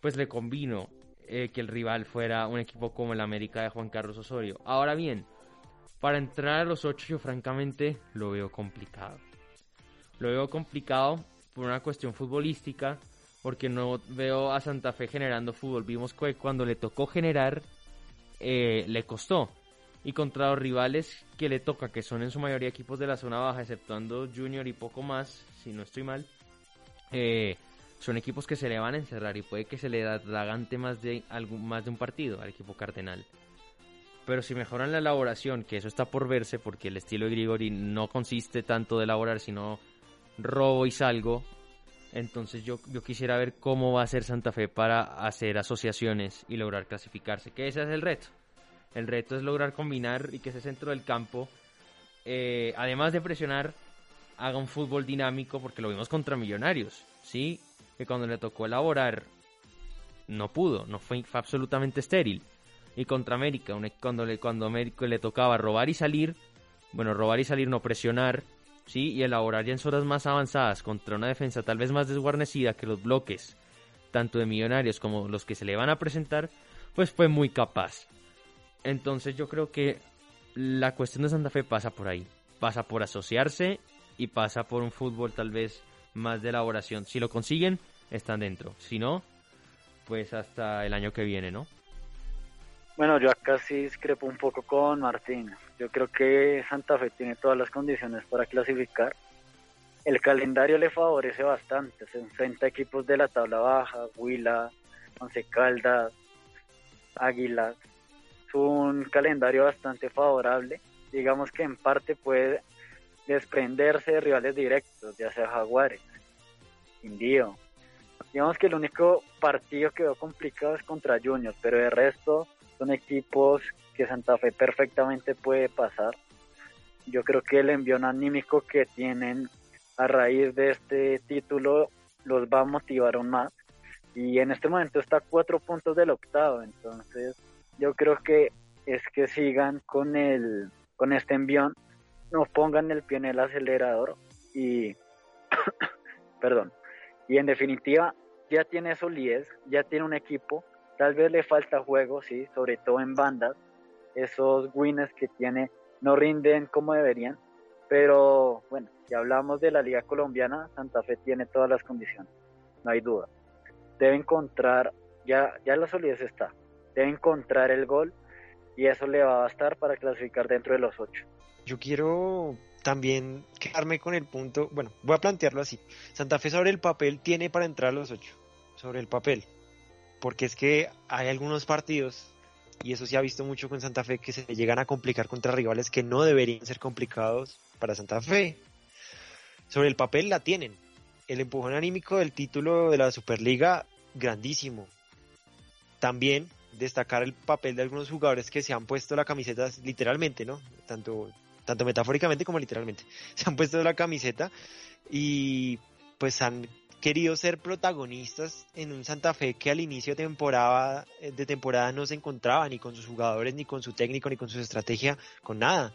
pues le convino eh, que el rival fuera un equipo como el América de Juan Carlos Osorio. Ahora bien, para entrar a los ocho yo francamente lo veo complicado. Lo veo complicado por una cuestión futbolística, porque no veo a Santa Fe generando fútbol. Vimos que cuando le tocó generar, eh, le costó. Y contra los rivales que le toca, que son en su mayoría equipos de la zona baja, exceptuando Junior y poco más, si no estoy mal, eh, son equipos que se le van a encerrar y puede que se le atragante más de, algún, más de un partido al equipo cardenal. Pero si mejoran la elaboración, que eso está por verse, porque el estilo de Grigori no consiste tanto de elaborar, sino robo y salgo. Entonces yo, yo quisiera ver cómo va a ser Santa Fe para hacer asociaciones y lograr clasificarse, que ese es el reto. El reto es lograr combinar y que ese centro del campo, eh, además de presionar, haga un fútbol dinámico, porque lo vimos contra Millonarios, ¿sí? Que cuando le tocó elaborar, no pudo, no fue, absolutamente estéril. Y contra América, cuando, le, cuando América le tocaba robar y salir, bueno, robar y salir, no presionar, ¿sí? Y elaborar ya en horas más avanzadas contra una defensa tal vez más desguarnecida que los bloques, tanto de Millonarios como los que se le van a presentar, pues fue muy capaz. Entonces yo creo que la cuestión de Santa Fe pasa por ahí. Pasa por asociarse y pasa por un fútbol tal vez más de elaboración. Si lo consiguen, están dentro. Si no, pues hasta el año que viene, ¿no? Bueno, yo acá sí discrepo un poco con Martín. Yo creo que Santa Fe tiene todas las condiciones para clasificar. El calendario le favorece bastante. Se enfrenta a equipos de la tabla baja, Huila, Once Caldas, Águilas, un calendario bastante favorable. Digamos que en parte puede desprenderse de rivales directos, ya sea Jaguares, Indio. Digamos que el único partido que veo complicado es contra Junior, pero el resto son equipos que Santa Fe perfectamente puede pasar. Yo creo que el envío anímico que tienen a raíz de este título los va a motivar aún más. Y en este momento está a cuatro puntos del octavo, entonces yo creo que es que sigan con el con este envión, no pongan el pie en el acelerador y perdón. Y en definitiva ya tiene solidez, ya tiene un equipo, tal vez le falta juego, sí, sobre todo en bandas. Esos wins que tiene no rinden como deberían, pero bueno, si hablamos de la liga colombiana, Santa Fe tiene todas las condiciones, no hay duda. Debe encontrar, ya, ya la solidez está, debe encontrar el gol y eso le va a bastar para clasificar dentro de los ocho. Yo quiero también quedarme con el punto, bueno, voy a plantearlo así. Santa Fe sobre el papel tiene para entrar a los ocho, sobre el papel, porque es que hay algunos partidos, y eso se ha visto mucho con Santa Fe, que se llegan a complicar contra rivales que no deberían ser complicados para Santa Fe. Sobre el papel la tienen. El empujón anímico del título de la Superliga, grandísimo. También destacar el papel de algunos jugadores que se han puesto la camiseta literalmente, ¿no? Tanto, tanto metafóricamente como literalmente. Se han puesto la camiseta y pues han querido ser protagonistas en un Santa Fe que al inicio de temporada, eh, de temporada no se encontraba ni con sus jugadores, ni con su técnico, ni con su estrategia, con nada.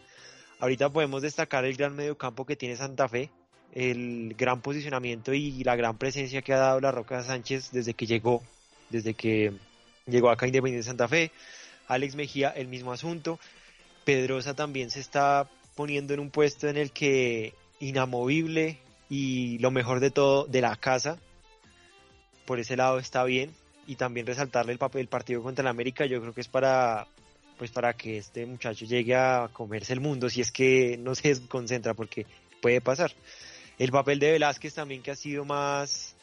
Ahorita podemos destacar el gran mediocampo que tiene Santa Fe, el gran posicionamiento y la gran presencia que ha dado la Roca Sánchez desde que llegó, desde que llegó acá Independiente Santa Fe, Alex Mejía el mismo asunto, Pedrosa también se está poniendo en un puesto en el que inamovible y lo mejor de todo de la casa, por ese lado está bien y también resaltarle el papel del partido contra el América, yo creo que es para pues para que este muchacho llegue a comerse el mundo si es que no se concentra porque puede pasar. El papel de Velázquez también que ha sido más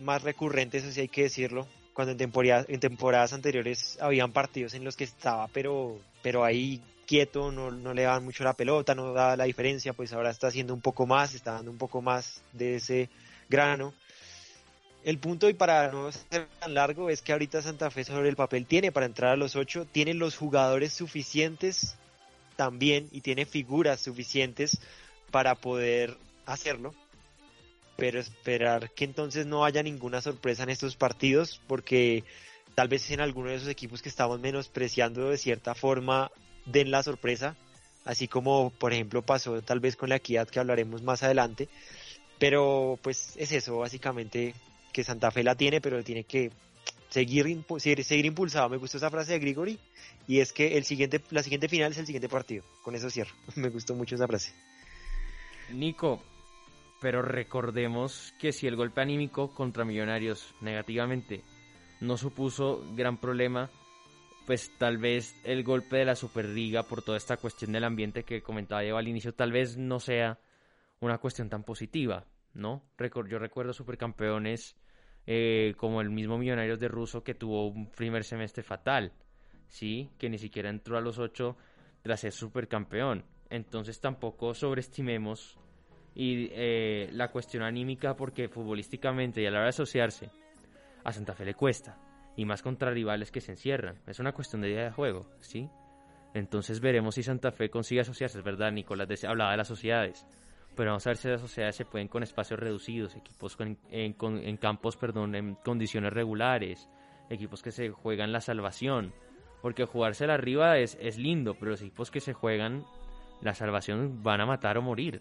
más recurrente, eso sí hay que decirlo, cuando en, en temporadas anteriores habían partidos en los que estaba, pero, pero ahí quieto, no, no le daban mucho la pelota, no daba la diferencia, pues ahora está haciendo un poco más, está dando un poco más de ese grano. El punto, y para no ser tan largo, es que ahorita Santa Fe sobre el papel tiene para entrar a los ocho, tiene los jugadores suficientes también y tiene figuras suficientes para poder hacerlo pero esperar que entonces no haya ninguna sorpresa en estos partidos, porque tal vez en alguno de esos equipos que estamos menospreciando de cierta forma den la sorpresa, así como por ejemplo pasó tal vez con la equidad que hablaremos más adelante, pero pues es eso básicamente que Santa Fe la tiene, pero tiene que seguir, seguir, impulsado. Me gustó esa frase de Grigori y es que el siguiente, la siguiente final es el siguiente partido. Con eso cierro. Me gustó mucho esa frase. Nico, pero recordemos que si el golpe anímico contra Millonarios negativamente no supuso gran problema, pues tal vez el golpe de la Superliga por toda esta cuestión del ambiente que comentaba Diego al inicio, tal vez no sea una cuestión tan positiva, ¿no? Yo recuerdo supercampeones eh, como el mismo Millonarios de Russo que tuvo un primer semestre fatal, ¿sí? Que ni siquiera entró a los ocho tras ser supercampeón. Entonces tampoco sobreestimemos y eh, la cuestión anímica porque futbolísticamente y a la hora de asociarse a Santa Fe le cuesta y más contra rivales que se encierran. Es una cuestión de día de juego, ¿sí? Entonces veremos si Santa Fe consigue asociarse, es verdad, Nicolás hablaba de las sociedades, pero vamos a ver si las sociedades se pueden con espacios reducidos, equipos en, campos, perdón, en condiciones regulares, equipos que se juegan la salvación, porque jugársela arriba es, es lindo, pero los equipos que se juegan la salvación van a matar o morir,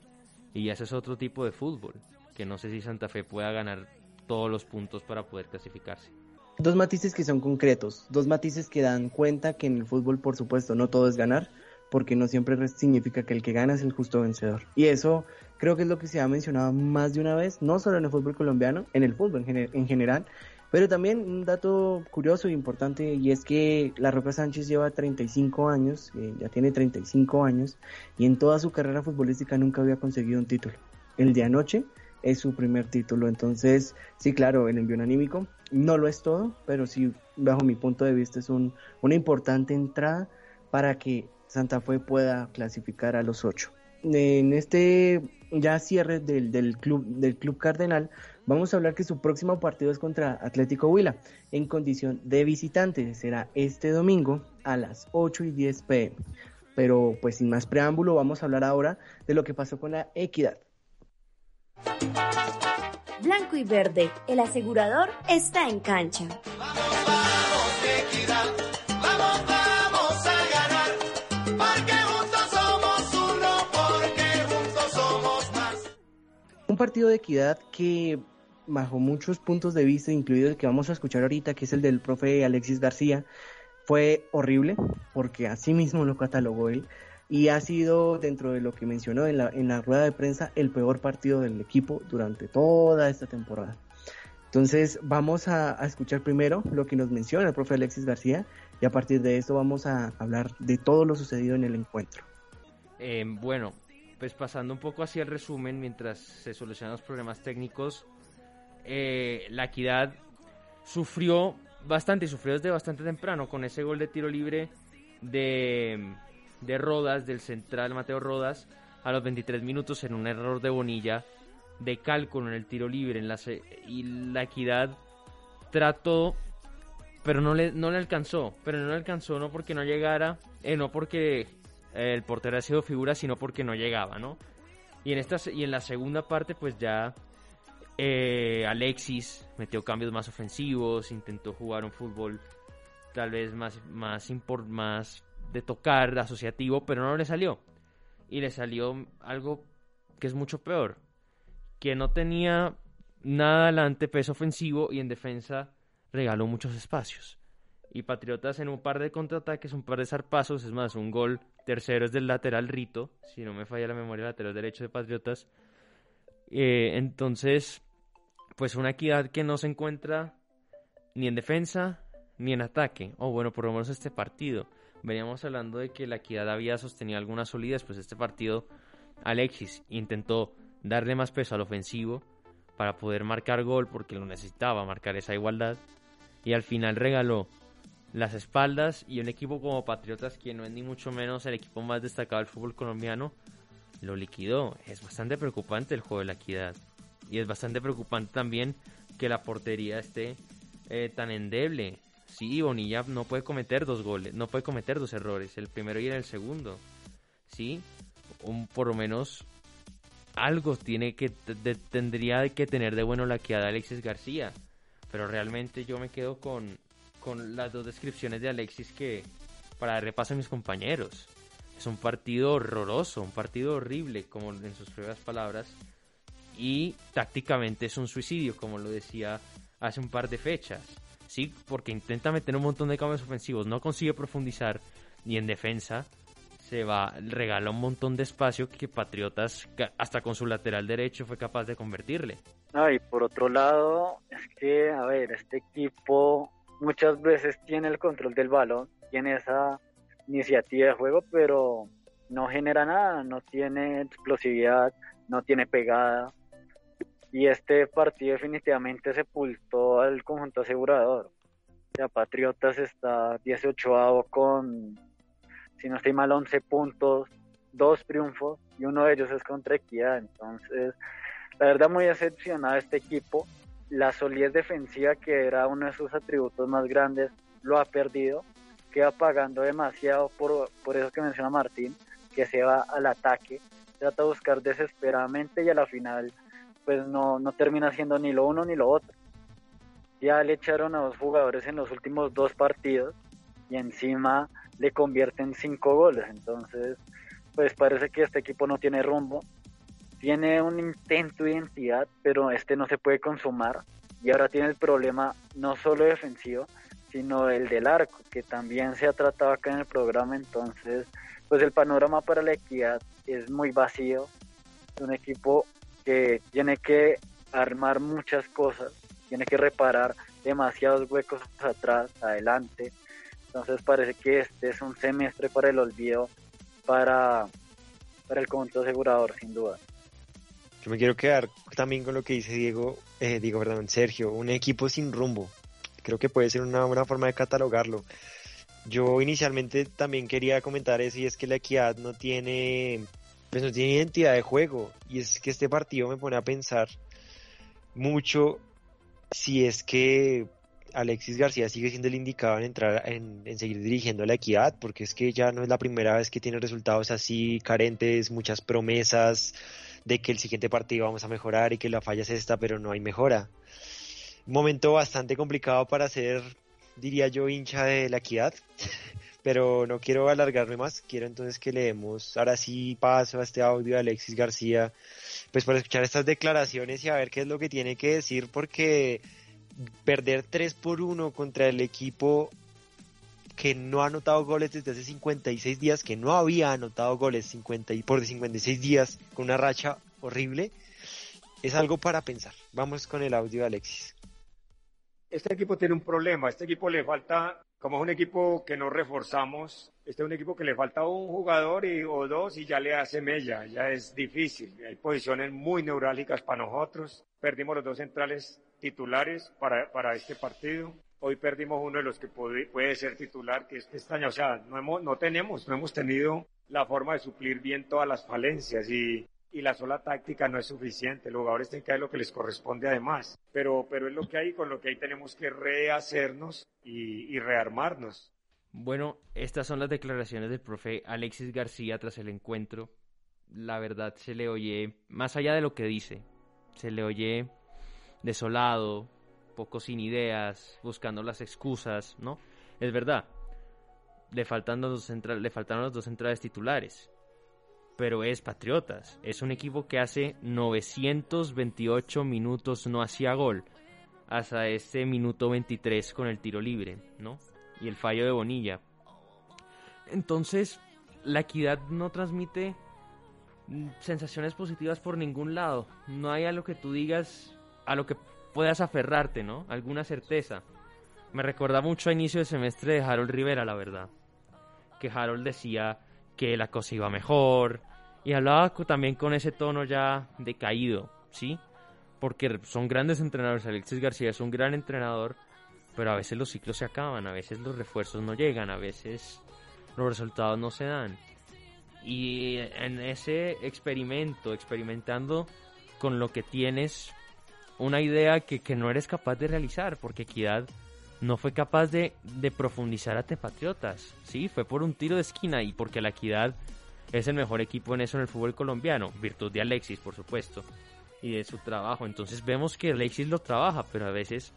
y ese es otro tipo de fútbol, que no sé si Santa Fe pueda ganar todos los puntos para poder clasificarse. Dos matices que son concretos, dos matices que dan cuenta que en el fútbol, por supuesto, no todo es ganar, porque no siempre significa que el que gana es el justo vencedor. Y eso creo que es lo que se ha mencionado más de una vez, no solo en el fútbol colombiano, en el fútbol en, general, pero también un dato curioso e importante y es que La Roca Sánchez lleva 35 años, eh, ya tiene 35 años, y en toda su carrera futbolística nunca había conseguido un título. El de anoche es su primer título, entonces sí, claro, el envío anímico no lo es todo, pero sí, bajo mi punto de vista, es un, una importante entrada para que Santa Fe pueda clasificar a los ocho. En este ya cierre del, club, del Club Cardenal, vamos a hablar que su próximo partido es contra Atlético Huila en condición de visitante. Será este domingo a las 8 y 10 pm. Pero pues sin más preámbulo, vamos a hablar ahora de lo que pasó con la equidad. Blanco y verde, el asegurador está en cancha. Partido de equidad que bajo muchos puntos de vista, incluido el que vamos a escuchar ahorita, que es el del profe Alexis García, fue horrible, porque así mismo lo catalogó él, y ha sido, dentro de lo que mencionó en la, rueda de prensa, el peor partido del equipo durante toda esta temporada. Entonces vamos a, escuchar primero lo que nos menciona el profe Alexis García y a partir de esto vamos a hablar de todo lo sucedido en el encuentro. Eh, bueno, pues pasando un poco hacia el resumen, mientras se solucionan los problemas técnicos, eh, la equidad sufrió bastante, sufrió desde bastante temprano con ese gol de tiro libre de, de Rodas, del central Mateo Rodas, a los 23 minutos en un error de Bonilla de cálculo en el tiro libre en la, y la equidad trató pero no le, no le alcanzó pero no le alcanzó no porque no llegara eh, no porque el portero ha sido figura, sino porque no llegaba, ¿no? Y en, esta, y en la segunda parte, pues ya eh, Alexis metió cambios más ofensivos, intentó jugar un fútbol tal vez más, más, de tocar, asociativo, pero no le salió. Y le salió algo que es mucho peor, que no tenía nada adelante peso ofensivo y en defensa regaló muchos espacios. Y Patriotas en un par de contraataques, un par de zarpazos, es más, un gol tercero es del lateral Rito, si no me falla la memoria, lateral derecho de Patriotas. Eh, entonces, pues una equidad que no se encuentra ni en defensa ni en ataque, o bueno, por lo menos este partido. Veníamos hablando de que la equidad había sostenido alguna solidez, pues este partido Alexis intentó darle más peso al ofensivo para poder marcar gol porque lo necesitaba, marcar esa igualdad. Y al final regaló las espaldas y un equipo como Patriotas, que no es ni mucho menos el equipo más destacado del fútbol colombiano, lo liquidó. Es bastante preocupante el juego de la equidad. Y es bastante preocupante también que la portería esté eh, tan endeble. Sí, Bonilla no puede cometer dos goles, no puede cometer dos errores, el primero y el segundo. Sí, un, por lo menos algo tiene que tendría que tener de bueno la equidad de Alexis García. Pero realmente yo me quedo con con las dos descripciones de Alexis que para repaso a mis compañeros. Es un partido horroroso, un partido horrible, como en sus propias palabras. Y tácticamente es un suicidio, como lo decía hace un par de fechas. Sí, porque intenta meter un montón de cambios ofensivos, no consigue profundizar ni en defensa. Se va, regala un montón de espacio que Patriotas, hasta con su lateral derecho, fue capaz de convertirle. Y por otro lado, es que, a ver, este equipo muchas veces tiene el control del balón, tiene esa iniciativa de juego, pero no genera nada, no tiene explosividad, no tiene pegada. Y este partido definitivamente sepultó al conjunto asegurador. O sea, Patriotas está 18 con, si no estoy mal, 11 puntos, dos triunfos, y uno de ellos es contra Equidad. Entonces, la verdad, muy decepcionado este equipo. La solidez defensiva, que era uno de sus atributos más grandes, lo ha perdido queda pagando demasiado por, por eso que menciona Martín, que se va al ataque, trata de buscar desesperadamente y a la final pues no, no termina siendo ni lo uno ni lo otro. Ya le echaron a dos jugadores en los últimos dos partidos y encima le convierten cinco goles, entonces pues parece que este equipo no tiene rumbo, tiene un intento de identidad, pero este no se puede consumar y ahora tiene el problema no solo defensivo, sino el del arco, que también se ha tratado acá en el programa, entonces pues el panorama para la equidad es muy vacío, un equipo que tiene que armar muchas cosas, tiene que reparar demasiados huecos atrás, adelante, entonces parece que este es un semestre para el olvido para, para el conjunto asegurador, sin duda. Yo me quiero quedar también con lo que dice Diego, eh, perdón, Sergio, un equipo sin rumbo, Creo que puede ser una buena forma de catalogarlo. Yo inicialmente también quería comentar eso y es que la equidad no tiene, pues no tiene identidad de juego y es que este partido me pone a pensar mucho si es que Alexis García sigue siendo el indicado en entrar en, en, seguir dirigiendo la equidad, porque es que ya no es la primera vez que tiene resultados así carentes, muchas promesas de que el siguiente partido vamos a mejorar y que la falla es esta, pero no hay mejora momento bastante complicado para ser, diría yo, hincha de la equidad. Pero no quiero alargarme más, quiero entonces que le demos ahora sí paso a este audio de Alexis García, pues para escuchar estas declaraciones y a ver qué es lo que tiene que decir, porque perder 3 por 1 contra el equipo que no ha anotado goles desde hace 56 días, que no había anotado goles 50 y por 56 días con una racha horrible, es algo para pensar. Vamos con el audio de Alexis este equipo tiene un problema. Este equipo le falta, como es un equipo que no reforzamos, este es un equipo que le falta un jugador y, o dos y ya le hace mella, ya es difícil. Hay posiciones muy neurálgicas para nosotros. Perdimos los dos centrales titulares para, para este partido. Hoy perdimos uno de los que puede, puede ser titular, que es Pestaña. O sea, no, hemos, no tenemos, no hemos tenido la forma de suplir bien todas las falencias y y la sola táctica no es suficiente. Los jugadores tienen que hacer lo que les corresponde además. Pero, pero es lo que hay, con lo que hay tenemos que rehacernos y, rearmarnos. Bueno, estas son las declaraciones del profe Alexis García tras el encuentro. La verdad se le oye, más allá de lo que dice, se le oye desolado, poco sin ideas, buscando las excusas, ¿no? Es verdad, le los, le faltaron los dos centrales titulares pero es Patriotas. Es un equipo que hace 928 minutos no hacía gol hasta este minuto 23 con el tiro libre, ¿no? Y el fallo de Bonilla. Entonces, la equidad no transmite sensaciones positivas por ningún lado. No hay a lo que tú digas, a lo que puedas aferrarte, ¿no? Alguna certeza. Me recuerda mucho a inicio de semestre de Harold Rivera, la verdad. Que Harold decía que la cosa iba mejor, y hablaba también con ese tono ya decaído, ¿sí? Porque son grandes entrenadores. Alexis García es un gran entrenador, pero a veces los ciclos se acaban, a veces los refuerzos no llegan, a veces los resultados no se dan. Y en ese experimento, experimentando con lo que tienes, una idea que, que no eres capaz de realizar, porque Equidad no fue capaz de, de profundizar a Patriotas, sí, fue por un tiro de esquina y porque la Equidad es el mejor equipo en eso en el fútbol colombiano, virtud de Alexis, por supuesto, y de su trabajo. Entonces vemos que Alexis lo trabaja, pero a veces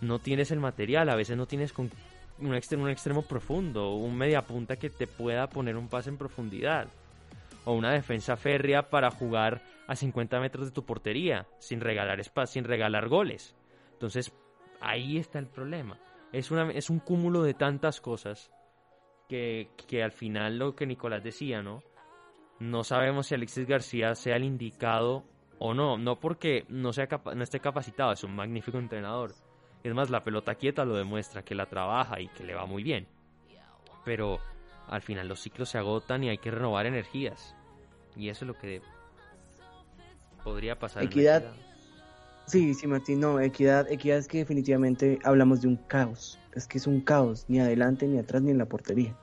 no tienes el material, a veces no tienes con un extremo, un extremo profundo, un media punta que te pueda poner un pase en profundidad, o una defensa férrea para jugar a 50 metros de tu portería, sin regalar espacio, sin regalar goles. Entonces, ahí está el problema. Es, una, es un cúmulo de tantas cosas que, que al final lo que Nicolás decía, ¿no? No sabemos si Alexis García sea el indicado o no, no porque no, sea no esté capacitado, es un magnífico entrenador. Es más, la pelota quieta lo demuestra, que la trabaja y que le va muy bien. Pero al final los ciclos se agotan y hay que renovar energías. Y eso es lo que podría pasar. Equidad. Sí, sí, Martín, no, equidad, equidad es que definitivamente hablamos de un caos. Es que es un caos, ni adelante, ni atrás, ni en la portería.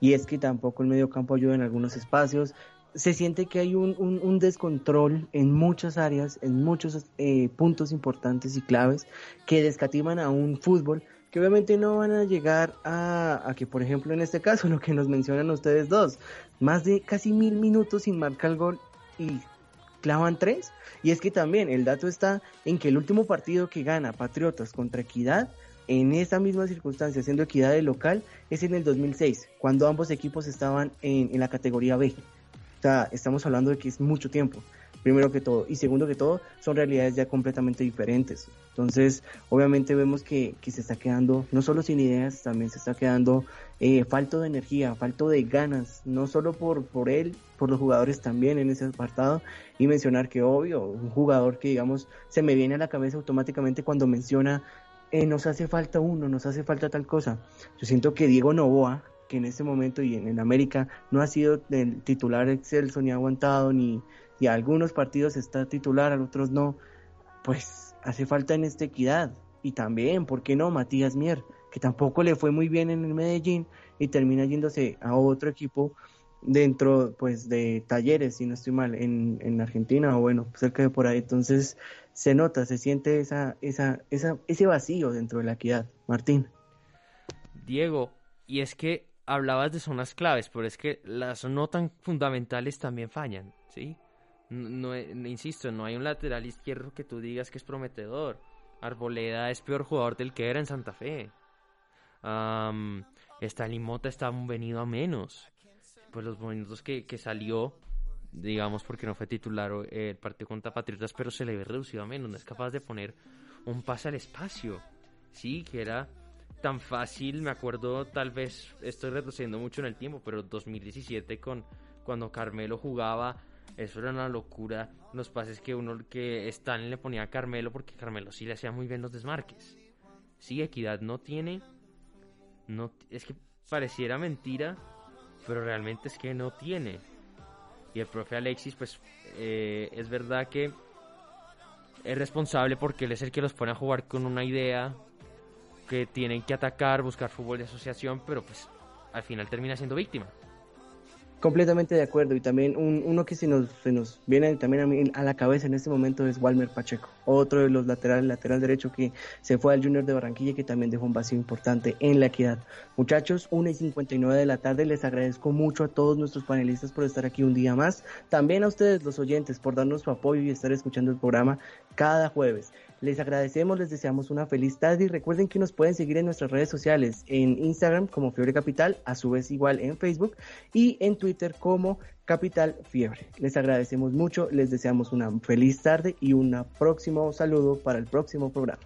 Y es que tampoco el medio campo ayuda en algunos espacios. Se siente que hay un, un, descontrol en muchas áreas, en muchos eh, puntos importantes y claves que descatiman a un fútbol que obviamente no van a llegar a, a, que, por ejemplo, en este caso, lo que nos mencionan ustedes dos, más de casi mil minutos sin marcar el gol y clavan tres. Y es que también el dato está en que el último partido que gana Patriotas contra Equidad, en esa misma circunstancia, siendo Equidad de local, es en el 2006, cuando ambos equipos estaban en, en la categoría B. O sea, estamos hablando de que es mucho tiempo primero que todo. Y segundo que todo, son realidades ya completamente diferentes. Entonces, obviamente vemos que, que se está quedando, no solo sin ideas, también se está quedando eh, falto de energía, falto de ganas, no solo por, por él, por los jugadores también en ese apartado. Y mencionar que, obvio, un jugador que, digamos, se me viene a la cabeza automáticamente cuando menciona, eh, nos hace falta uno, nos hace falta tal cosa. Yo siento que Diego Novoa, que en este momento y en, en América no ha sido el titular excelso ni aguantado ni y a algunos partidos está titular, a otros no, pues hace falta en esta equidad. Y también, ¿por qué no? Matías Mier, que tampoco le fue muy bien en el Medellín y termina yéndose a otro equipo dentro pues de talleres, si no estoy mal, en, en Argentina o bueno, cerca de por ahí. Entonces se nota, se siente esa, esa, esa, ese vacío dentro de la equidad. Martín. Diego, y es que hablabas de zonas claves, pero es que las no tan fundamentales también fallan, ¿sí? No, insisto, no hay un lateral izquierdo que tú digas que es prometedor. Arboleda es peor jugador del que era en Santa Fe. Um, Mota está venido a menos. Pues los momentos que, que salió, digamos, porque no fue titular eh, el partido contra Patriotas, pero se le ve reducido a menos. No es capaz de poner un pase al espacio. Sí, que era tan fácil. Me acuerdo, tal vez estoy retrocediendo mucho en el tiempo, pero 2017 con cuando Carmelo jugaba eso era una locura. Los pases que uno que Stanley le ponía a Carmelo porque Carmelo sí le hacía muy bien los desmarques. Sí, Equidad no tiene. No, es que pareciera mentira, pero realmente es que no tiene. Y el profe Alexis, pues eh, es verdad que es responsable porque él es el que los pone a jugar con una idea que tienen que atacar, buscar fútbol de asociación, pero pues al final termina siendo víctima. Completamente de acuerdo. Y también un, uno que se nos, se nos viene también a, a la cabeza en este momento es Walmer Pacheco, otro de los laterales, lateral derecho que se fue al Junior de Barranquilla que también dejó un vacío importante en la equidad. Muchachos, 1 y 59 de la tarde, les agradezco mucho a todos nuestros panelistas por estar aquí un día más. También a ustedes, los oyentes, por darnos su apoyo y estar escuchando el programa cada jueves. Les agradecemos, les deseamos una feliz tarde y recuerden que nos pueden seguir en nuestras redes sociales, en Instagram como Fiebre Capital, a su vez igual en Facebook y en Twitter como Capital Fiebre. Les agradecemos mucho, les deseamos una feliz tarde y un próximo saludo para el próximo programa.